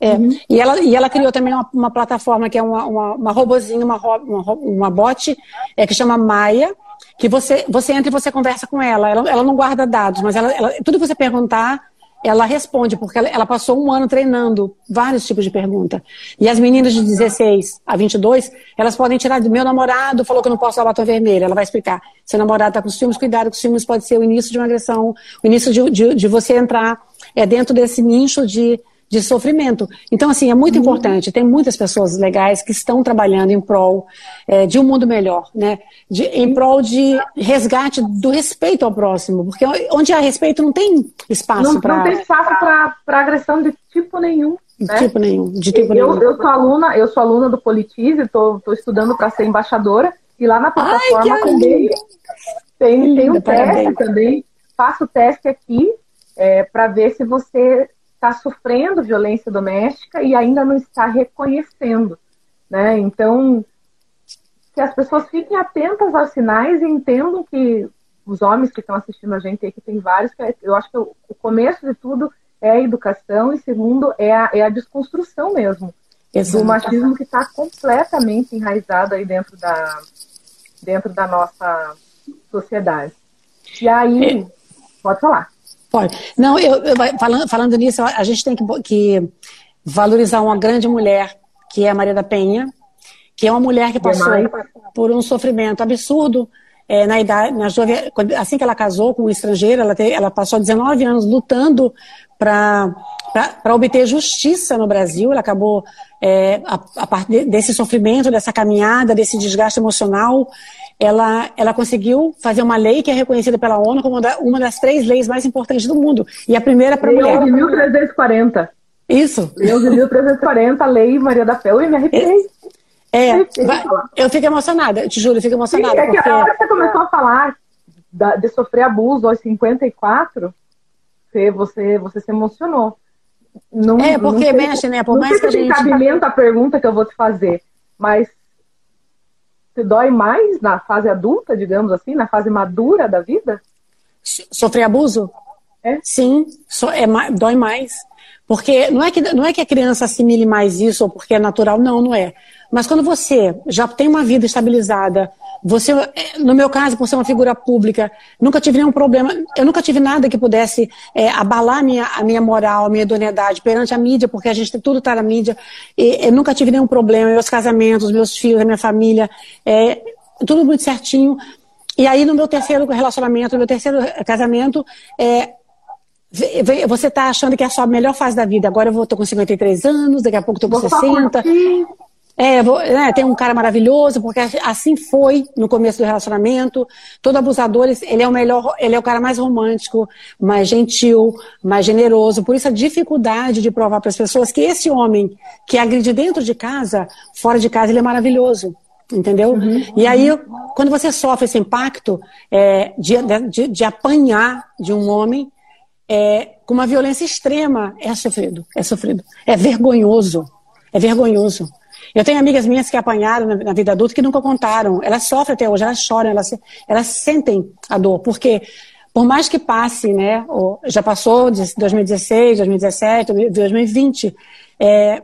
É. Uhum. E, ela, e ela criou também uma, uma plataforma que é uma, uma, uma robozinha, uma, uma, uma bot, é, que chama Maia, que você, você entra e você conversa com ela. Ela, ela não guarda dados, mas ela, ela, tudo que você perguntar, ela responde, porque ela, passou um ano treinando vários tipos de pergunta. E as meninas de 16 a 22, elas podem tirar do meu namorado, falou que eu não posso usar batom vermelho. Ela vai explicar. Seu namorado está com ciúmes, cuidado, que ciúmes pode ser o início de uma agressão, o início de, de, de você entrar é, dentro desse nicho de de sofrimento. Então, assim, é muito uhum. importante. Tem muitas pessoas legais que estão trabalhando em prol é, de um mundo melhor, né? De, em prol de resgate do respeito ao próximo. Porque onde há respeito não tem espaço para.
Não tem espaço para agressão de tipo nenhum.
De né? tipo nenhum. De tipo
eu,
nenhum.
eu sou aluna, eu sou aluna do Politize, estou estudando para ser embaixadora. E lá na plataforma Ai, também tem, tem um teste também. Faço o teste aqui é, para ver se você está sofrendo violência doméstica e ainda não está reconhecendo. Né? Então, que as pessoas fiquem atentas aos sinais e entendam que os homens que estão assistindo a gente aí, que tem vários, é, eu acho que o começo de tudo é a educação e segundo é a, é a desconstrução mesmo Exato. do machismo que está completamente enraizado aí dentro da, dentro da nossa sociedade. E aí, é. pode falar.
Pode. Não, eu, eu falando, falando nisso, a gente tem que, que, valorizar uma grande mulher, que é a Maria da Penha, que é uma mulher que passou por um sofrimento absurdo é, na idade, na jovem, assim que ela casou com um estrangeiro, ela, te, ela passou 19 anos lutando para obter justiça no Brasil. Ela acabou, é, a, a partir desse sofrimento, dessa caminhada, desse desgaste emocional, ela, ela conseguiu fazer uma lei que é reconhecida pela ONU como uma das três leis mais importantes do mundo. E a primeira para mulher.
de 1340.
Isso.
Lei de 1340, Lei Maria da Fé. Eu me arrepiei.
É, eu fico emocionada, eu te juro, eu fico emocionada. Sim, é
porque... a hora que você começou a falar de sofrer abuso aos 54, você, você, você se emocionou.
Não, é, porque mexe, né? Por mais que a gente.
cabimento a pergunta que eu vou te fazer, mas se dói mais na fase adulta, digamos assim, na fase madura da vida?
Sofrer abuso?
É?
Sim, so, é, dói mais. Porque não é, que, não é que a criança assimile mais isso ou porque é natural, não, não é. Mas quando você já tem uma vida estabilizada, você, é, no meu caso, por ser uma figura pública, nunca tive nenhum problema, eu nunca tive nada que pudesse é, abalar a minha, a minha moral, a minha idoneidade perante a mídia, porque a gente tudo está na mídia. E, eu nunca tive nenhum problema, meus casamentos, meus filhos, a minha família, é, tudo muito certinho. E aí, no meu terceiro relacionamento, no meu terceiro casamento, é, você está achando que é a sua melhor fase da vida. Agora eu estou com 53 anos, daqui a pouco estou com vou 60. É, vou, né, tem um cara maravilhoso, porque assim foi no começo do relacionamento. Todo abusador, ele é o melhor, ele é o cara mais romântico, mais gentil, mais generoso. Por isso a dificuldade de provar para as pessoas que esse homem que agride dentro de casa, fora de casa, ele é maravilhoso. Entendeu? Uhum, e aí, quando você sofre esse impacto é, de, de, de apanhar de um homem, é, com uma violência extrema, é sofrido, é sofrido. É vergonhoso, é vergonhoso. Eu tenho amigas minhas que apanharam na, na, vida adulta que nunca contaram. Elas sofrem até hoje, elas choram, elas, elas sentem a dor, porque por mais que passe, né, já passou de 2016, 2017, 2020, é,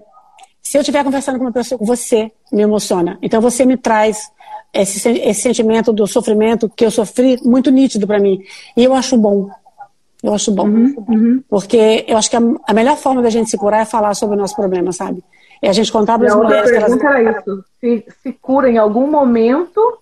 se eu estiver conversando com uma pessoa, você, me emociona. Então você me traz esse, esse sentimento do sofrimento que eu sofri muito nítido para mim. E eu acho bom, eu acho bom. Uhum, uhum. Porque eu acho que a, a, melhor forma da gente se curar é falar sobre o nosso problema, sabe? É a gente contar para as mulheres que elas.
Era isso. Se, se cura em algum momento,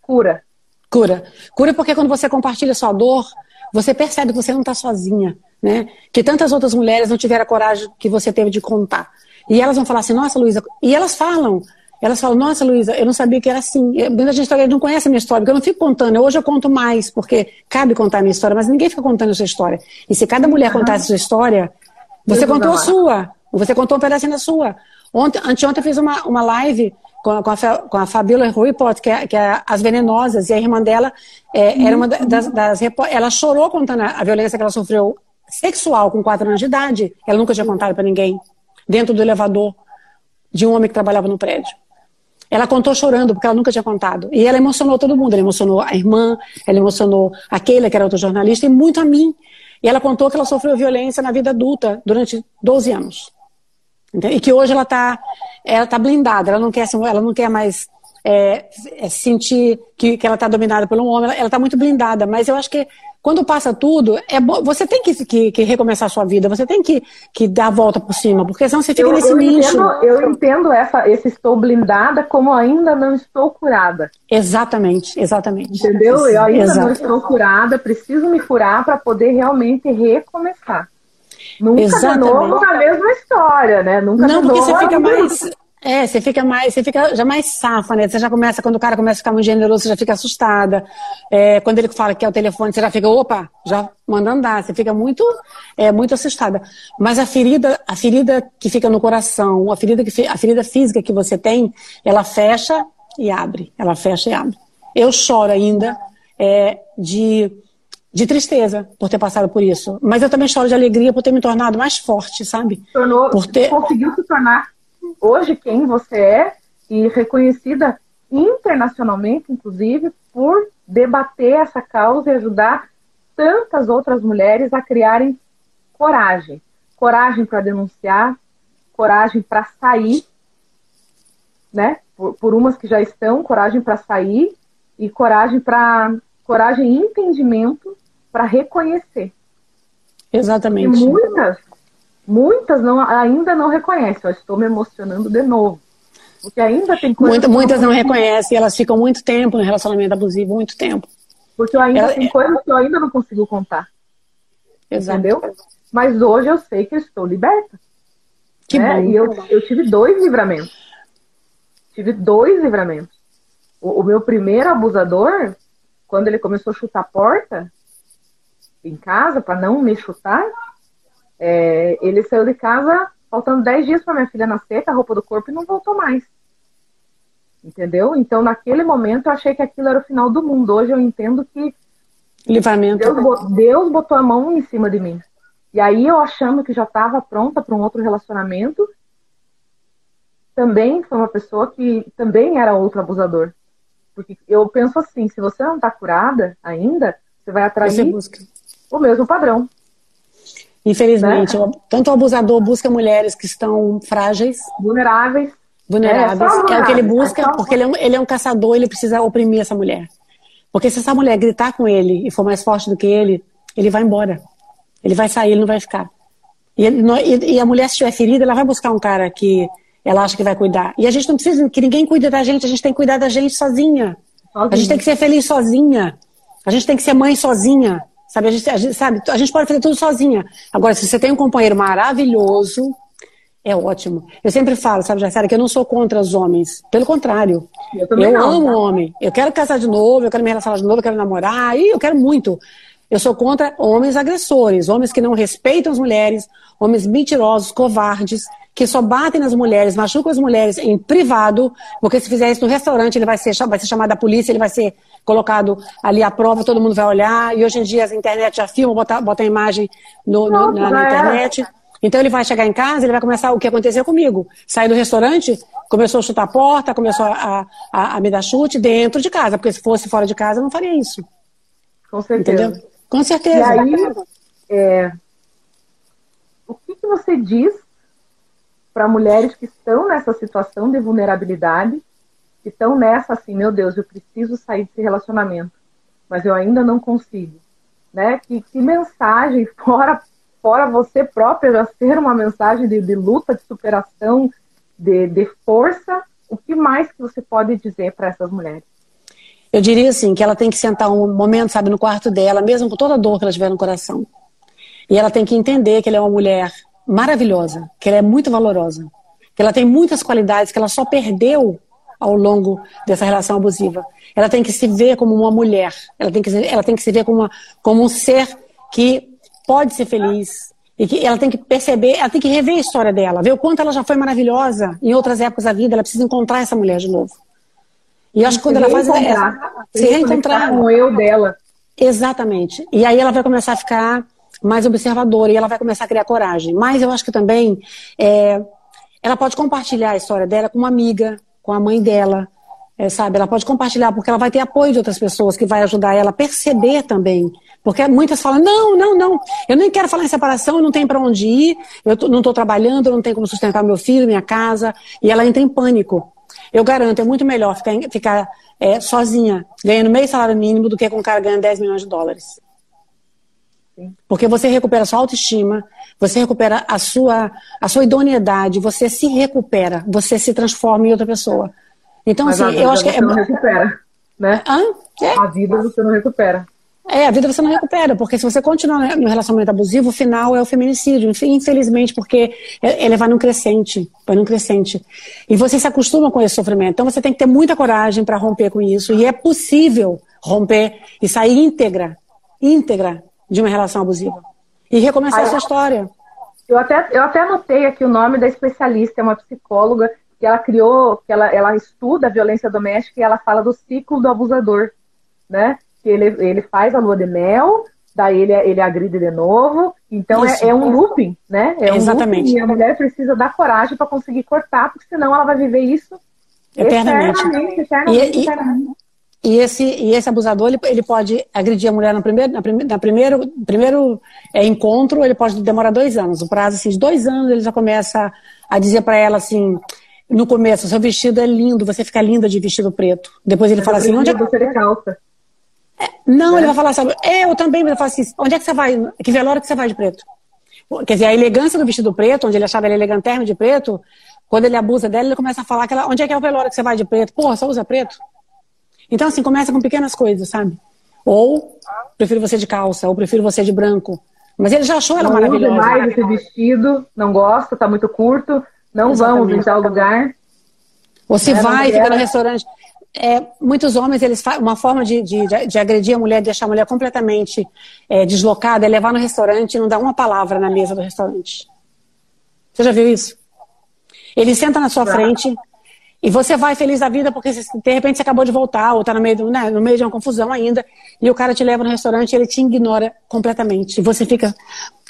cura.
Cura. Cura porque quando você compartilha sua dor, você percebe que você não está sozinha, né? Que tantas outras mulheres não tiveram a coragem que você teve de contar. E elas vão falar assim, nossa, Luísa. E elas falam, elas falam, nossa, Luísa, eu não sabia que era assim. Muita gente não conhece a minha história, porque eu não fico contando. Hoje eu conto mais, porque cabe contar a minha história, mas ninguém fica contando a sua história. E se cada mulher contasse a sua história, você Deus contou a sua. Você contou um pedacinho da sua. Ontem, anteontem eu fiz uma, uma live com a, com a, com a Fabiola Ruipot, que é, que é As Venenosas, e a irmã dela é, era uma das, das, Ela chorou contando a violência que ela sofreu sexual com quatro anos de idade. Ela nunca tinha contado para ninguém. Dentro do elevador de um homem que trabalhava no prédio. Ela contou chorando, porque ela nunca tinha contado. E ela emocionou todo mundo. Ela emocionou a irmã, ela emocionou a Keila, que era outra jornalista, e muito a mim. E ela contou que ela sofreu violência na vida adulta durante 12 anos. E que hoje ela está ela tá blindada, ela não quer, ela não quer mais é, é sentir que, que ela está dominada por um homem, ela está muito blindada. Mas eu acho que quando passa tudo, é bom, você tem que, que, que, recomeçar a sua vida, você tem que, que dar a volta por cima, porque senão você fica eu, nesse
eu
nicho.
Entendo, eu entendo essa, esse estou blindada como ainda não estou curada.
Exatamente, exatamente.
Entendeu? Eu ainda Exato. não estou curada, preciso me curar para poder realmente recomeçar. Nunca Exatamente. de novo na mesma história, né? Nunca
não, porque você fica mais. É, você fica mais, você fica já mais safa, né? Você já começa, quando o cara começa a ficar muito generoso, você já fica assustada. É, quando ele fala que é o telefone, você já fica, opa, já manda andar. Você fica muito, é, muito assustada. Mas a ferida, a ferida que fica no coração, a ferida, que, a ferida física que você tem, ela fecha e abre. Ela fecha e abre. Eu choro ainda é, de de tristeza por ter passado por isso. Mas eu também choro de alegria por ter me tornado mais forte, sabe?
Tornou, por ter... Conseguiu se tornar hoje quem você é e reconhecida internacionalmente, inclusive, por debater essa causa e ajudar tantas outras mulheres a criarem coragem. Coragem para denunciar, coragem para sair, né? Por, por umas que já estão, coragem para sair e coragem para coragem e entendimento para reconhecer.
Exatamente.
E muitas, muitas não, ainda não reconhecem. Eu estou me emocionando de novo. Porque ainda tem
coisas. Muita, muitas não reconhecem, elas ficam muito tempo no relacionamento abusivo muito tempo.
Porque eu ainda Ela, tem coisas que eu ainda não consigo contar. Exato. Entendeu? Mas hoje eu sei que eu estou liberta. Que né? bom. E eu, eu tive dois livramentos. Tive dois livramentos. O, o meu primeiro abusador, quando ele começou a chutar a porta em casa, para não me chutar, é, ele saiu de casa faltando 10 dias para minha filha nascer, com a roupa do corpo, e não voltou mais. Entendeu? Então, naquele momento, eu achei que aquilo era o final do mundo. Hoje eu entendo que
Livramento.
Deus, Deus botou a mão em cima de mim. E aí, eu achando que já estava pronta para um outro relacionamento, também foi uma pessoa que também era outro abusador. Porque eu penso assim, se você não está curada ainda, você vai atrair você o mesmo padrão.
Infelizmente, né? tanto o abusador busca mulheres que estão frágeis,
vulneráveis,
vulneráveis, é, é o que ele busca, é porque ele é, um, ele é um caçador, ele precisa oprimir essa mulher. Porque se essa mulher gritar com ele e for mais forte do que ele, ele vai embora. Ele vai sair, ele não vai ficar. E, e, e a mulher, se estiver ferida, ela vai buscar um cara que ela acha que vai cuidar. E a gente não precisa que ninguém cuide da gente, a gente tem que cuidar da gente sozinha. sozinha. A gente tem que ser feliz sozinha. A gente tem que ser mãe sozinha. Sabe a, gente, a gente, sabe, a gente pode fazer tudo sozinha. Agora, se você tem um companheiro maravilhoso, é ótimo. Eu sempre falo, sabe, Jassara, que eu não sou contra os homens. Pelo contrário. Eu, eu não, amo tá? homem. Eu quero casar de novo, eu quero me relacionar de novo, eu quero namorar, e eu quero muito. Eu sou contra homens agressores, homens que não respeitam as mulheres, homens mentirosos, covardes, que só batem nas mulheres, machucam as mulheres em privado, porque se fizer isso no restaurante, ele vai ser, vai ser chamado da polícia, ele vai ser colocado ali à prova, todo mundo vai olhar, e hoje em dia a internet já filma, bota, bota a imagem no, no, na, na, internet. Então ele vai chegar em casa, ele vai começar o que aconteceu comigo. Sair do restaurante, começou a chutar a porta, começou a, a, a me dar chute dentro de casa, porque se fosse fora de casa, eu não faria isso.
Com certeza. Entendeu?
Com certeza.
E aí, é, o que, que você diz para mulheres que estão nessa situação de vulnerabilidade, que estão nessa assim, meu Deus, eu preciso sair desse relacionamento, mas eu ainda não consigo, né? Que, que mensagem fora fora você própria já ser uma mensagem de, de luta, de superação, de, de força, o que mais que você pode dizer para essas mulheres?
Eu diria assim, que ela tem que sentar um momento, sabe, no quarto dela, mesmo com toda a dor que ela tiver no coração. E ela tem que entender que ela é uma mulher maravilhosa, que ela é muito valorosa, que ela tem muitas qualidades que ela só perdeu ao longo dessa relação abusiva. Ela tem que se ver como uma mulher, ela tem que, ela tem que se ver como, uma, como um ser que pode ser feliz. E que ela tem que perceber, ela tem que rever a história dela, ver o quanto ela já foi maravilhosa em outras épocas da vida, ela precisa encontrar essa mulher de novo. E acho que quando ela faz essa, se reencontrar
com o eu dela.
Exatamente. E aí ela vai começar a ficar mais observadora e ela vai começar a criar coragem. Mas eu acho que também é, ela pode compartilhar a história dela com uma amiga, com a mãe dela, é, sabe? Ela pode compartilhar porque ela vai ter apoio de outras pessoas que vai ajudar ela a perceber também, Porque muitas falam, não, não, não, eu nem quero falar em separação, eu não tenho para onde ir, eu não estou trabalhando, eu não tenho como sustentar meu filho, minha casa, e ela entra em pânico. Eu garanto, é muito melhor ficar, ficar é, sozinha, ganhando meio salário mínimo, do que com um cara ganhando 10 milhões de dólares. Porque você recupera a sua autoestima, você recupera a sua, a sua idoneidade, você se recupera, você se transforma em outra pessoa. Então,
Mas
assim, eu acho que.
Você é... não recupera, né?
É?
A vida você não recupera.
É, a vida você não recupera, porque se você continuar no relacionamento abusivo, o final é o feminicídio, infelizmente, porque ele vai num crescente, vai num crescente. E você se acostuma com esse sofrimento. Então você tem que ter muita coragem para romper com isso. E é possível romper e sair íntegra, íntegra de uma relação abusiva. E recomeçar a sua história.
Eu até, eu até anotei aqui o nome da especialista, é uma psicóloga que ela criou, que ela, ela estuda a violência doméstica e ela fala do ciclo do abusador, né? que ele, ele faz a lua de mel, daí ele, ele agride de novo. Então é, é, um looping, né? É um
Exatamente.
Looping, e a mulher precisa dar coragem para conseguir cortar, porque senão ela vai viver isso
eternamente.
eternamente, eternamente,
e,
eternamente.
E, esse, e esse abusador, ele, ele pode agredir a mulher no primeiro, na, prime, na primeiro, primeiro é, encontro, ele pode demorar dois anos. O prazo, assim, de dois anos, ele já começa a dizer para ela assim, no começo, seu vestido é lindo, você fica linda de vestido preto. Depois ele
Eu
fala assim, onde é que...
você calça.
Não, ele vai falar, sabe? É, eu também, ele fala assim, onde é que você vai? Que velório que você vai de preto? Quer dizer, a elegância do vestido preto, onde ele achava ele elegantérrimo de preto, quando ele abusa dela, ele começa a falar que ela, onde é que é o velório que você vai de preto? Porra, só usa preto? Então, assim, começa com pequenas coisas, sabe? Ou, prefiro você de calça, ou prefiro você de branco. Mas ele já achou ela
não
maravilhosa.
Não mais esse vestido, não gosta, tá muito curto, não
Exatamente.
vamos em tal lugar.
Ou se
É,
vai,
não
fica no restaurante. É, muitos homens, eles uma forma de, de, de agredir a mulher, deixar a mulher completamente é, deslocada, é levar no restaurante e não dar uma palavra na mesa do restaurante. Você já viu isso? Ele senta na sua frente e você vai feliz da vida porque de repente você acabou de voltar ou está no meio, do- né, no meio de uma confusão ainda e o cara te leva no restaurante e ele te ignora completamente. E você fica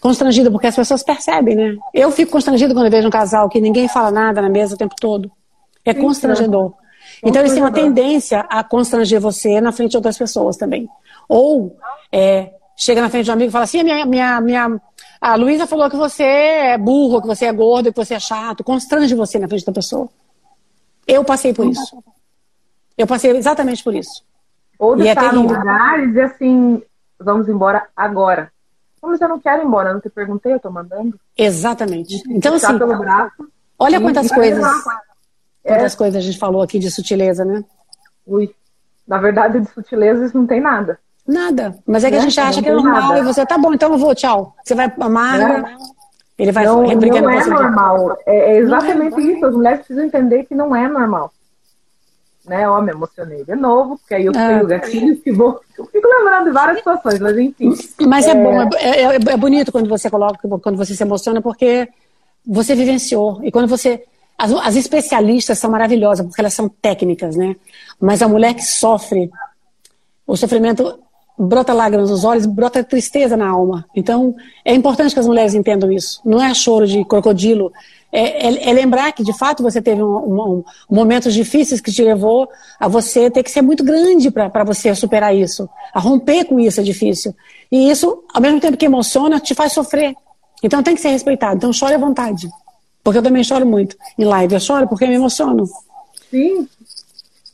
constrangido porque as pessoas percebem, né? Eu fico constrangido quando eu vejo um casal que ninguém fala nada na mesa o tempo todo. É
Sim,
constrangedor. Então eles têm uma tendência a constranger você na frente de outras pessoas também. Ou é, chega na frente de um amigo e fala assim: minha, minha, minha, a Luísa falou que você é burro, que você é gordo, que você é chato. Constrange você na frente da pessoa. Eu passei por isso. Eu passei exatamente por isso.
Ou
E é
num
terrível.
lugar e dizer assim, vamos embora agora. Mas eu não quero ir embora, eu não te perguntei, eu tô mandando.
Exatamente. Então, assim, olha quantas coisas,
É,
quantas coisas a gente falou aqui de sutileza, né?
ui. Na verdade, de sutileza isso não tem nada.
Nada. Mas é que a
Né?
gente acha que é normal
nada.
e você, tá bom, então eu vou, tchau. Você vai amar, ele vai
não,
rebrigando
não
com
é
você.
normal. É, é exatamente isso. As mulheres precisam entender que não é normal. Né? Ó, me emocionei de novo, porque aí eu
Ah.
tenho gatilhos que vou. Eu fico lembrando de várias situações, mas enfim.
Mas é, bom, é, é- é bonito quando você coloca, quando você se emociona, porque você vivenciou. E quando você. As, as especialistas são maravilhosas, porque elas são técnicas, né? Mas a mulher que sofre, o sofrimento brota lágrimas nos olhos, brota tristeza na alma. Então, é importante que as mulheres entendam isso. Não é choro de crocodilo. É, é- é lembrar que, de fato, você teve um, um- momentos difíceis que te levou a você ter que ser muito grande para você superar isso. A romper com isso é difícil. E isso, ao mesmo tempo que emociona, te faz sofrer. Então tem que ser respeitado. Então chore à vontade. Porque eu também choro muito em live. Eu choro porque eu me emociono.
Sim.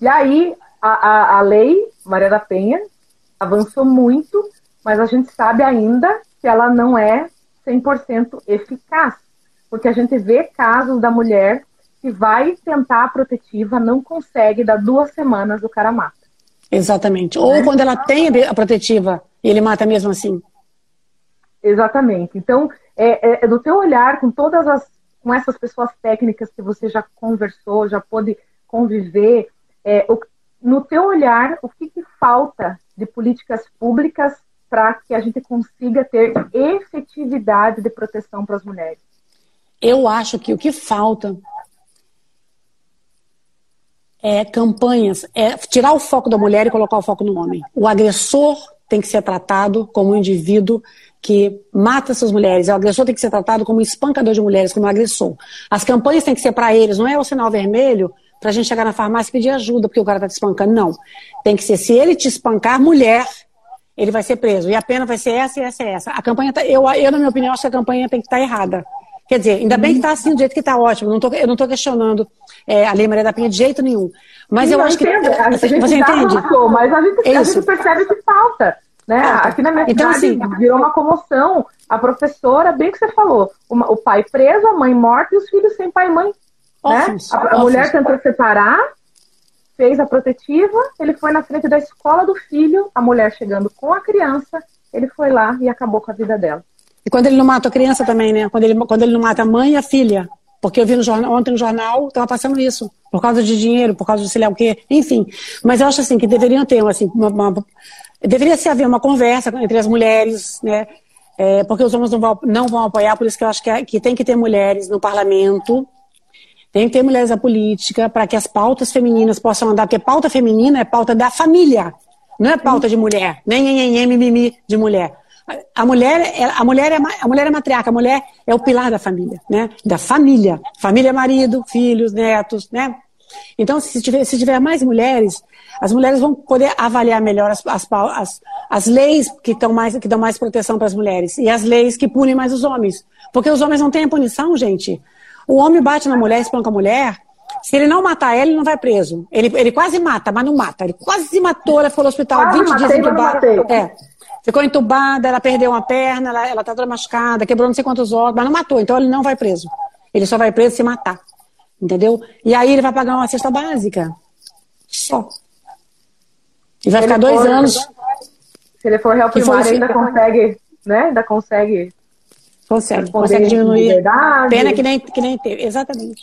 E aí, a, a, a lei Maria da Penha avançou muito, mas a gente sabe ainda que ela não é 100% eficaz. Porque a gente vê casos da mulher que vai tentar a protetiva, não consegue, dá duas semanas o cara mata.
Exatamente. Ou quando ela tem a protetiva e ele mata mesmo assim.
Exatamente. Então, é, é- é do teu olhar, com todas as, com essas pessoas técnicas que você já conversou, já pôde conviver, é, o- no teu olhar, o que, que falta de políticas públicas para que a gente consiga ter efetividade de proteção para as mulheres?
Eu acho que o que falta é campanhas, é tirar o foco da mulher e colocar o foco no homem. O agressor tem que ser tratado como um indivíduo que mata essas mulheres. O agressor tem que ser tratado como um espancador de mulheres, como um agressor. As campanhas têm que ser para eles, não é o sinal vermelho para a gente chegar na farmácia e pedir ajuda porque o cara está te espancando. Não. Tem que ser, se ele te espancar, mulher, ele vai ser preso. E a pena vai ser essa, essa e essa. A campanha, tá, eu, eu, na minha opinião, acho que a campanha tem que estar tá errada. Quer dizer, ainda bem que está assim do jeito que está ótimo. Não tô, eu não estou questionando é, a Lei Maria da Penha de jeito nenhum. Mas Sim, eu acho
entendo. que. Você, você entende? Mas a gente, a gente percebe que falta. Né? Aqui na minha então, cidade assim, virou uma comoção. A professora, bem que você falou, uma, o pai preso, a mãe morta e os filhos sem pai e mãe. Né? A, a mulher tentou separar, fez a protetiva, ele foi na frente da escola do filho, a mulher chegando com a criança, ele foi lá e acabou com a vida dela.
E quando ele não mata a criança também, né? Quando ele, quando ele não mata a mãe e a filha. Porque eu vi no jornal, ontem no jornal, estava passando isso. Por causa de dinheiro, por causa de sei lá o quê. Enfim. Mas eu acho assim que deveriam ter assim, uma, uma deveria se haver uma conversa entre as mulheres, né? É, porque os homens não vão, não vão apoiar, por isso que eu acho que, que tem que ter mulheres no parlamento, tem que ter mulheres na política, para que as pautas femininas possam andar, porque pauta feminina é pauta da família, não é pauta de mulher, nem nem mimimi de mulher. A mulher, é, a, mulher é, a mulher é matriarca, a mulher é o pilar da família, né? Da família. Família é marido, filhos, netos, né? Então, se tiver, se tiver mais mulheres, as mulheres vão poder avaliar melhor as, as, as, as leis que, mais, que dão mais proteção para as mulheres e as leis que punem mais os homens. Porque os homens não têm a punição, gente. O homem bate na mulher, espanca a mulher. Se ele não matar ela, ele não vai preso. Ele, ele quase mata, mas não mata. Ele quase matou, ela ficou no hospital quase 20 matei, dias entubada. É. Ficou entubada, ela perdeu uma perna, ela, ela tá toda machucada, quebrou não sei quantos ossos, mas não matou, então ele não vai preso. Ele só vai preso se matar. Entendeu? E aí ele vai pagar uma cesta básica. Só. E vai ficar dois for, anos.
Se ele for réu primário, ainda consegue, né? Ainda consegue.
Consegue, consegue diminuir. Pena que nem, que nem teve. Exatamente.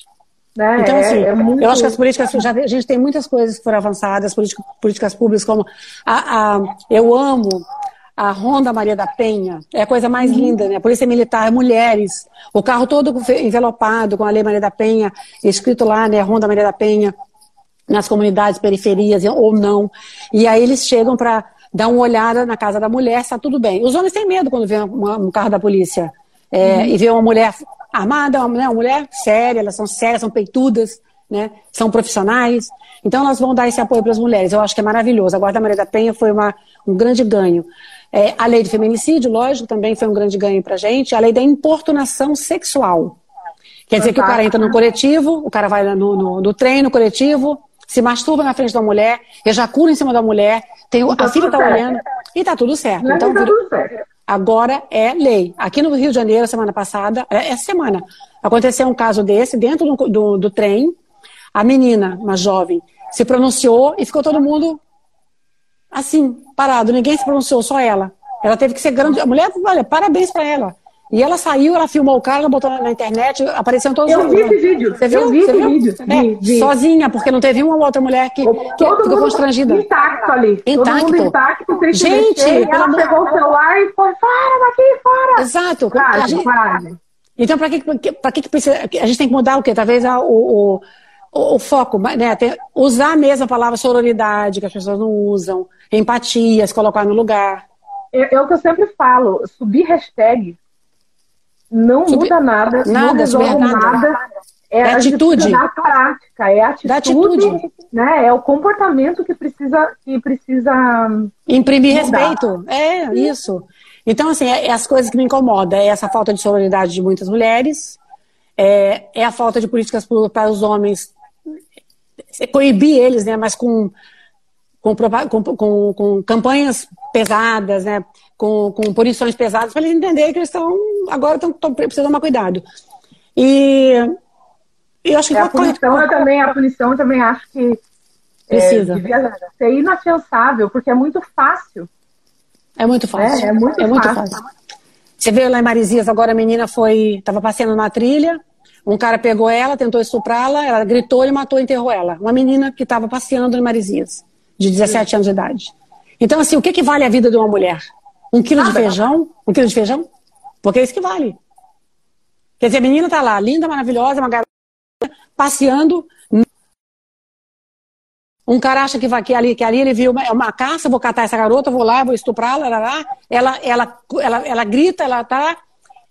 Né? Então, assim, é, é muito... eu acho que as políticas, já, a gente tem muitas coisas que foram avançadas, políticas, políticas públicas, como a, a, eu amo a Ronda Maria da Penha, é a coisa mais uhum. linda, né? A Polícia Militar, mulheres, o carro todo envelopado com a Lei Maria da Penha, escrito lá, né, Ronda Maria da Penha, nas comunidades, periferias ou não. E aí eles chegam para dar uma olhada na casa da mulher, está tudo bem. Os homens têm medo quando vê um carro da polícia é, uhum. e vê uma mulher armada, uma, né, uma mulher séria, elas são sérias, são peitudas, né, são profissionais. Então elas vão dar esse apoio para as mulheres. Eu acho que é maravilhoso. A Guarda Maria da Penha foi uma, um grande ganho. É, a lei de feminicídio, lógico, também foi um grande ganho para a gente. A lei da importunação sexual. Quer dizer que o cara entra no coletivo, o cara vai no, no, no trem, no coletivo, se masturba na frente da mulher, ejacula em cima da mulher, tem, a tá filha está olhando e tá tudo certo. Não então, tá tudo certo. Agora é lei. Aqui no Rio de Janeiro, semana passada, é, essa semana, aconteceu um caso desse dentro do, do, do trem. A menina, uma jovem, se pronunciou e ficou todo mundo assim, parado. Ninguém se pronunciou, só ela. Ela teve que ser grande. A mulher, olha, parabéns para ela. E ela saiu, ela filmou o cara, ela botou na internet, apareceu em todos
os vídeos. Eu vi esse vídeo. Você viu? Eu vi esse vídeo.
É, vi, vi. Sozinha, porque não teve uma outra mulher que, que ficou constrangida.
Intacto ali.
Intacto. Todo mundo
intacto,
Gente,
mexer, ela amor... pegou o celular e foi, fora daqui, fora.
Exato. Coragem, gente... coragem. Então, para que, pra que, que precisa. A gente tem que mudar o quê? Talvez o, o, o, o foco, né? Tem, usar a palavra sororidade, que as pessoas não usam, empatia, se colocar no lugar.
É o que eu sempre falo, subir hashtag não muda nada, nada, não resolve nada. nada.
É, é atitude.
Da prática, é atitude, atitude, né? É o comportamento que precisa, que precisa
imprimir mudar. respeito. É isso. Então, assim, é, é, as coisas que me incomodam. É essa falta de sororidade de muitas mulheres, é, é a falta de políticas para os homens, é coibir eles, né? Mas com, com, com, com campanhas pesadas, né? com, com punições pesadas, para eles entenderem que eles estão agora estão precisando tomar cuidado. E
eu acho que é, a punição eu também a punição eu também acho que
é, precisa
é, ser inafiançável, porque é muito fácil.
É muito fácil.
É, é muito,
é
muito fácil.
fácil. Você vê lá em Marizias, agora a menina foi, estava passeando na trilha, um cara pegou ela, tentou estuprá-la, ela gritou, ele matou e enterrou ela. Uma menina que estava passeando em Marizias, de 17 Sim. anos de idade. Então, assim, o que, que vale a vida de uma mulher? Um quilo de feijão? Um quilo de feijão? Porque é isso que vale. Quer dizer, a menina tá lá, linda, maravilhosa, uma garota, passeando. Um cara acha que, vai, que, ali, que ali ele viu uma, é uma caça, vou catar essa garota, vou lá, vou estuprá-la, ela, ela, ela, ela, ela grita, ela tá.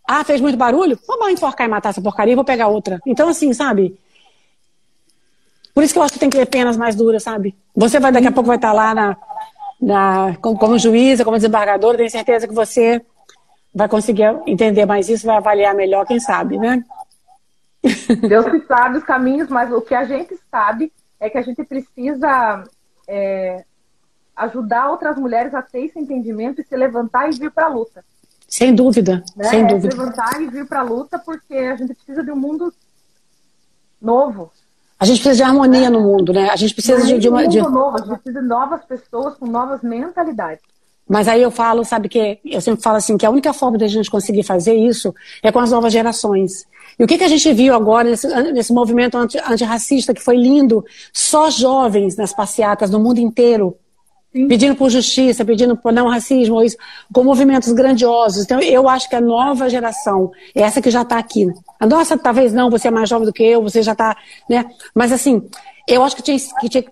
Ah, fez muito barulho? Vamos enforcar e matar essa porcaria, vou pegar outra. Então, assim, sabe? Por isso que eu acho que tem que ter penas mais duras, sabe? Você vai, daqui a pouco vai estar lá na, na, como, como juíza, como desembargadora, tenho certeza que você vai conseguir entender mais isso, vai avaliar melhor, quem sabe, né?
Deus que sabe os caminhos, mas o que a gente sabe é que a gente precisa é, ajudar outras mulheres a ter esse entendimento e se levantar e vir para a luta.
Sem dúvida, né? sem é dúvida.
Se levantar e vir para a luta porque a gente precisa de um mundo novo.
A gente precisa de harmonia no mundo, né? A gente precisa de, de uma.
De... Novo, a gente precisa de novas pessoas com novas mentalidades.
Mas aí eu falo, sabe que eu sempre falo assim que a única forma de a gente conseguir fazer isso é com as novas gerações. E o que, que a gente viu agora nesse, nesse movimento anti, antirracista que foi lindo? Só jovens nas passeatas no mundo inteiro Sim. pedindo por justiça, pedindo por não racismo, isso, com movimentos grandiosos. Então, eu acho que a nova geração, essa que já está aqui. A nossa, talvez não, você é mais jovem do que eu, você já está, né? Mas assim, eu acho que tinha que, tinha,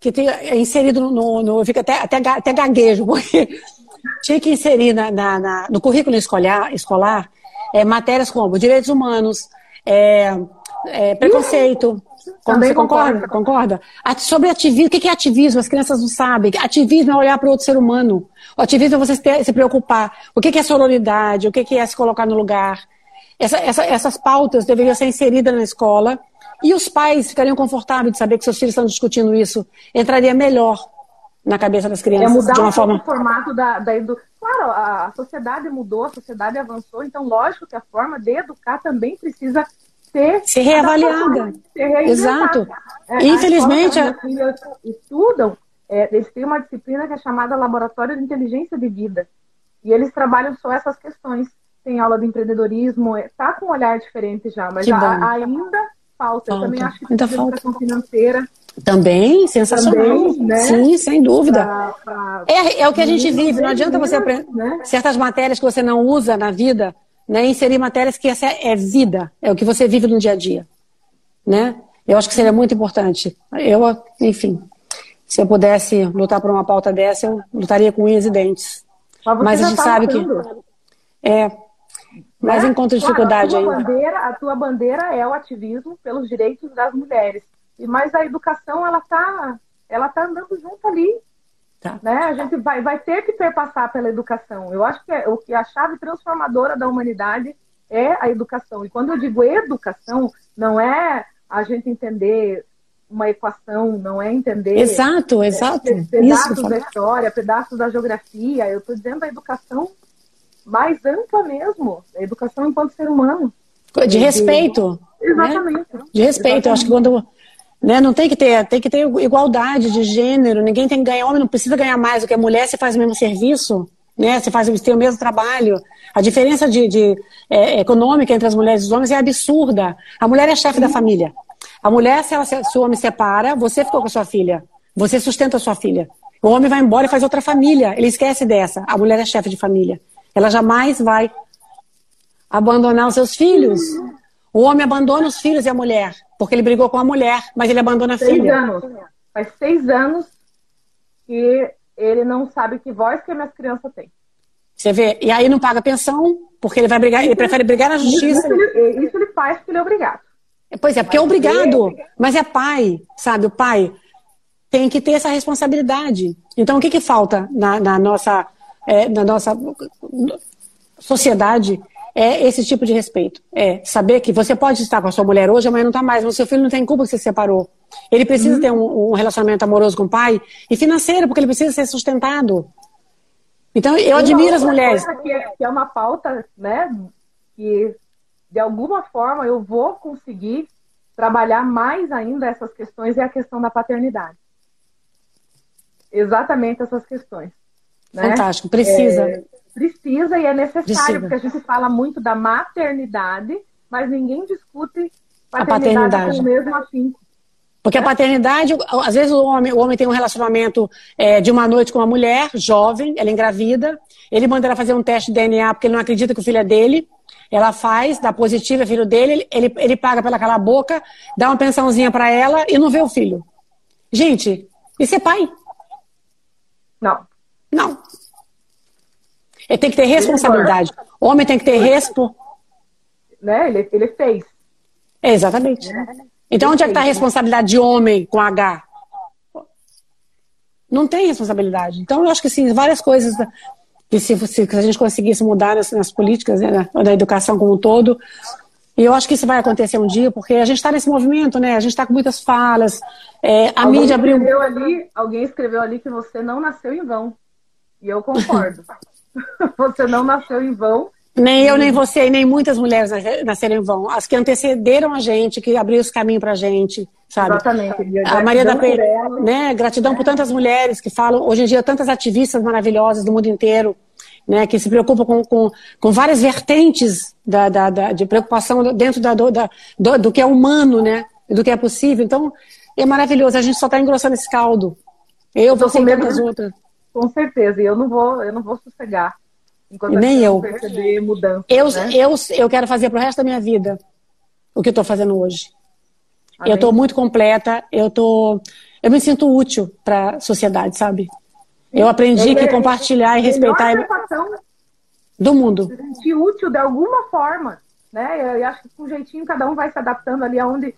que ter inserido no, no, eu fico até, até, até gaguejo, porque tinha que inserir na, na, na no currículo escolar, escolar é, matérias como direitos humanos, é, é, preconceito, também você concorda? Concorda? Sobre ativismo, o que é ativismo? As crianças não sabem. Ativismo é olhar para outro ser humano. O ativismo é você se preocupar. O que é sororidade? O que é se colocar no lugar? Essa, essa, essas pautas deveriam ser inseridas na escola e os pais ficariam confortáveis de saber que seus filhos estão discutindo isso. Entraria melhor na cabeça das crianças. É
mudar
de uma
um
forma...
o formato da, da edu... Claro, a sociedade mudou, a sociedade avançou, então lógico que a forma de educar também precisa ser,
ser reavaliada. Ser Exato. É, Infelizmente. As
estudam, é, eles têm uma disciplina que é chamada Laboratório de Inteligência de Vida. E eles trabalham só essas questões. Tem aula de empreendedorismo, está com um olhar diferente já, mas a, ainda falta. Eu também acho que
ainda falta.
financeira.
Também, sensacional. Também, né? Sim, sem dúvida. Pra, pra... É, é o que a gente vive. Não adianta você aprender né? certas matérias que você não usa na vida né, inserir matérias que essa é vida, é o que você vive no dia a dia, né? Eu acho que seria muito importante. Eu, enfim, se eu pudesse lutar por uma pauta dessa, eu lutaria com unhas e dentes. Mas, mas a gente tá sabe lutando. que é, mas né? encontra dificuldade
claro, a
tua
ainda. Bandeira, a tua bandeira é o ativismo pelos direitos das mulheres. Mas a educação ela tá, ela tá andando junto ali Tá. Né? A gente vai, vai ter que perpassar pela educação. Eu acho que é, o que a chave transformadora da humanidade é a educação. E quando eu digo educação, não é a gente entender uma equação, não é entender
exato, é, exato.
pedaços Isso, da história, pedaços da geografia. Eu estou dizendo a educação mais ampla mesmo, a educação enquanto ser humano.
De respeito.
Né? Exatamente.
Né? De respeito. Exatamente. Eu acho que quando né? Não tem que ter, tem que ter igualdade de gênero, ninguém tem que ganhar, homem não precisa ganhar mais do que a mulher, você faz o mesmo serviço, né? Você faz, tem o mesmo trabalho. A diferença de, de é, econômica entre as mulheres e os homens é absurda. A mulher é chefe da família. A mulher, se, ela, se o homem separa, você ficou com a sua filha. Você sustenta a sua filha. O homem vai embora e faz outra família. Ele esquece dessa. A mulher é chefe de família. Ela jamais vai abandonar os seus filhos. O homem abandona os filhos e a mulher. Porque ele brigou com a mulher, mas ele abandona a
seis
filha.
Anos. Faz seis anos que ele não sabe que voz que minhas crianças têm.
Você vê? E aí não paga pensão, porque ele vai brigar, ele prefere brigar na justiça.
Isso ele, isso ele faz porque ele é obrigado.
Pois é, porque é obrigado. Mas é pai, sabe? O pai tem que ter essa responsabilidade. Então, o que, que falta na, na nossa, é, na nossa sociedade? É esse tipo de respeito. É saber que você pode estar com a sua mulher hoje, amanhã não está mais, mas o seu filho não tem culpa que você se separou. Ele precisa uhum. ter um, um, relacionamento amoroso com o pai e financeiro, porque ele precisa ser sustentado. Então, eu admiro as mulheres.
Que é, que é uma pauta, né, que de alguma forma eu vou conseguir trabalhar mais ainda essas questões, é a questão da paternidade. Exatamente essas questões.
Né? Fantástico, precisa. É,
Precisa e é necessário, Precisa. porque a gente fala muito da maternidade, mas ninguém discute paternidade, a paternidade. com o mesmo afinco.
Porque a paternidade, às vezes o homem, o homem tem um relacionamento é, de uma noite com uma mulher jovem, ela engravida, ele manda ela fazer um teste de DNA porque ele não acredita que o filho é dele, ela faz, dá positivo, é filho dele, ele, ele paga pela cala boca, dá uma pensãozinha para ela e não vê o filho. Gente, isso é pai?
Não.
Não. Ele tem que ter responsabilidade. O homem tem que ter respo.
Né? Ele, ele fez.
É, exatamente. Então, onde é que está a responsabilidade de homem com H? Não tem responsabilidade. Então, eu acho que sim, várias coisas que se, se a gente conseguisse mudar nas, nas políticas né, da educação como um todo, e eu acho que isso vai acontecer um dia, porque a gente está nesse movimento, né? A gente está com muitas falas. É, a
alguém
mídia abriu.
Ali, alguém escreveu ali que você não nasceu em vão. E eu concordo. você não nasceu em vão.
Nem eu, nem você, nem muitas mulheres nasceram em vão. As que antecederam a gente, que abriram esse caminho pra gente, sabe?
Exatamente.
A Maria da Coelha, né? Gratidão por tantas mulheres que falam, hoje em dia, tantas ativistas maravilhosas do mundo inteiro, né? Que se preocupam com, com, com várias vertentes da, da, da, de preocupação dentro da, do, da, do, do que é humano, né? Do que é possível. Então, é maravilhoso. A gente só está engrossando esse caldo. Eu, você e tantas outras.
Com certeza. E eu não vou, eu não vou sossegar.
Enquanto Nem eu.
Mudança,
eu,
né?
eu, eu quero fazer pro resto da minha vida o que eu estou fazendo hoje. Amém. Eu estou muito completa, eu tô, eu me sinto útil para a sociedade, sabe? Sim. Eu aprendi que compartilhar e respeitar é do mundo.
Se sentir útil de alguma forma, né? Eu acho que com um jeitinho cada um vai se adaptando ali aonde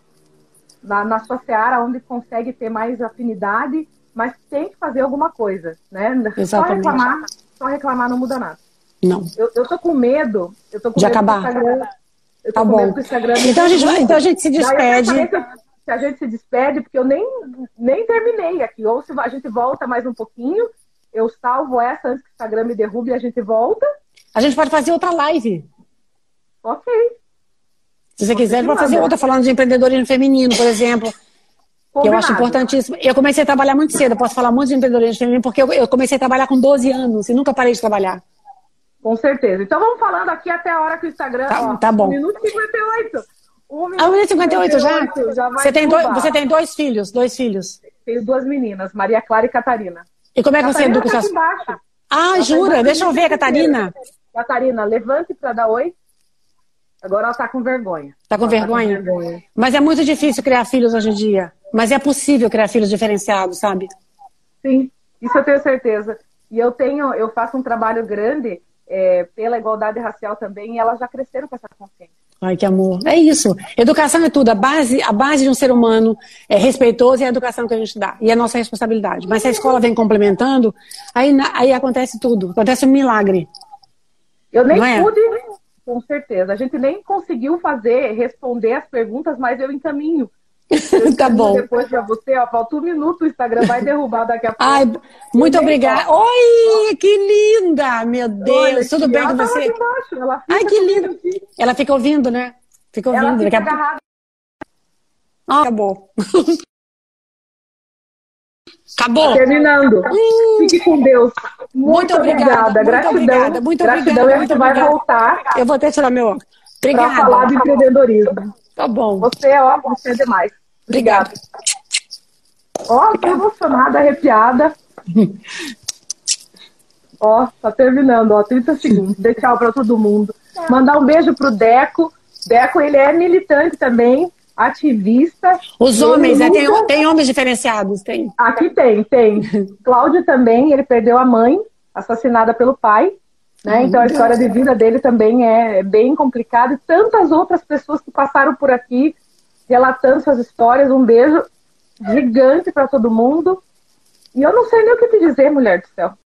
na, na sua seara, onde consegue ter mais afinidade, mas tem que fazer alguma coisa, né?
Exatamente.
Só reclamar, só reclamar não muda nada.
Não.
Eu, eu tô com medo. Eu tô com
de
medo
acabar.
Instagram, eu tô
tá
com
bom. então, a gente, vai, então a gente se despede.
Se a gente se despede, porque eu nem, nem terminei aqui. Ou se a gente volta mais um pouquinho, eu salvo essa antes que o Instagram me derrube e a gente volta.
A gente pode fazer outra live.
Ok.
Se você quiser, pode fazer outra falando de empreendedorismo feminino, por exemplo. Que eu acho importantíssimo. Eu comecei a trabalhar muito cedo, eu posso falar muito de empreendedorismo feminino, porque eu, eu comecei a trabalhar com 12 anos e nunca parei de trabalhar.
Com certeza. Então vamos falando aqui até a hora que o Instagram.
Tá,
ó,
tá bom.
1 minuto e 58. 1 minuto
Ah, 1 minuto e 58 já?
já vai
você, tem dois, você tem dois filhos, dois filhos.
Tenho duas meninas, Maria Clara e Catarina.
E como é que você
Catarina
educa
tá aqui embaixo.
Ah,
tá
jura?
embaixo
Deixa eu ver, Catarina.
Catarina, levante para dar oi. Agora ela tá com vergonha.
Tá com
Ela
vergonha? Mas é muito difícil criar filhos hoje em dia. Mas é possível criar filhos diferenciados, sabe?
Sim, isso eu tenho certeza. E eu tenho, eu faço um trabalho grande é, pela igualdade racial também, e elas já cresceram com essa consciência.
Ai, que amor. É isso. Educação é tudo. A base, a base de um ser humano é respeitoso e a educação que a gente dá. E é nossa responsabilidade. Mas se a escola vem complementando, aí, aí acontece tudo. Acontece um milagre.
Eu nem
é?
pude, com certeza. A gente nem conseguiu fazer, responder as perguntas, mas eu encaminho. Eu
Tá bom.
Depois para você, ó, falta um minuto, o Instagram vai derrubar daqui a pouco.
Ai, muito obrigada. Oi, que linda! Meu Deus, tudo bem
ela
com você?
embaixo, ela
Ai, que
aqui.
Ela fica ouvindo, né? Fica
Ela
ouvindo.
fica
Daqui a
agarrada.
Ah, acabou. Acabou.
Terminando. Fique com Deus. Muito,
Hum. Muito obrigada, muito
Gratidão.
obrigada, muito
Gratidão.
obrigada,
a
muito
gente vai
obrigada.
voltar
Eu vou até tirar meu óculos.
para
Obrigada.
falar de empreendedorismo.
Tá bom.
Você, ó, você é demais.
Obrigada.
Ó, tô emocionada, arrepiada. Ó, tá terminando, ó, 30 segundos. Dê tchau pra todo mundo. Mandar um beijo pro Deco. Deco, ele é militante também, ativista.
Os homens, né? Tem, tem homens diferenciados, tem.
Aqui tem, tem. Cláudio também, ele perdeu a mãe, assassinada pelo pai. Né? Então a história de vida dele também é bem complicada. E tantas outras pessoas que passaram por aqui relatando suas histórias. Um beijo gigante para todo mundo. E eu não sei nem o que te dizer, mulher do céu.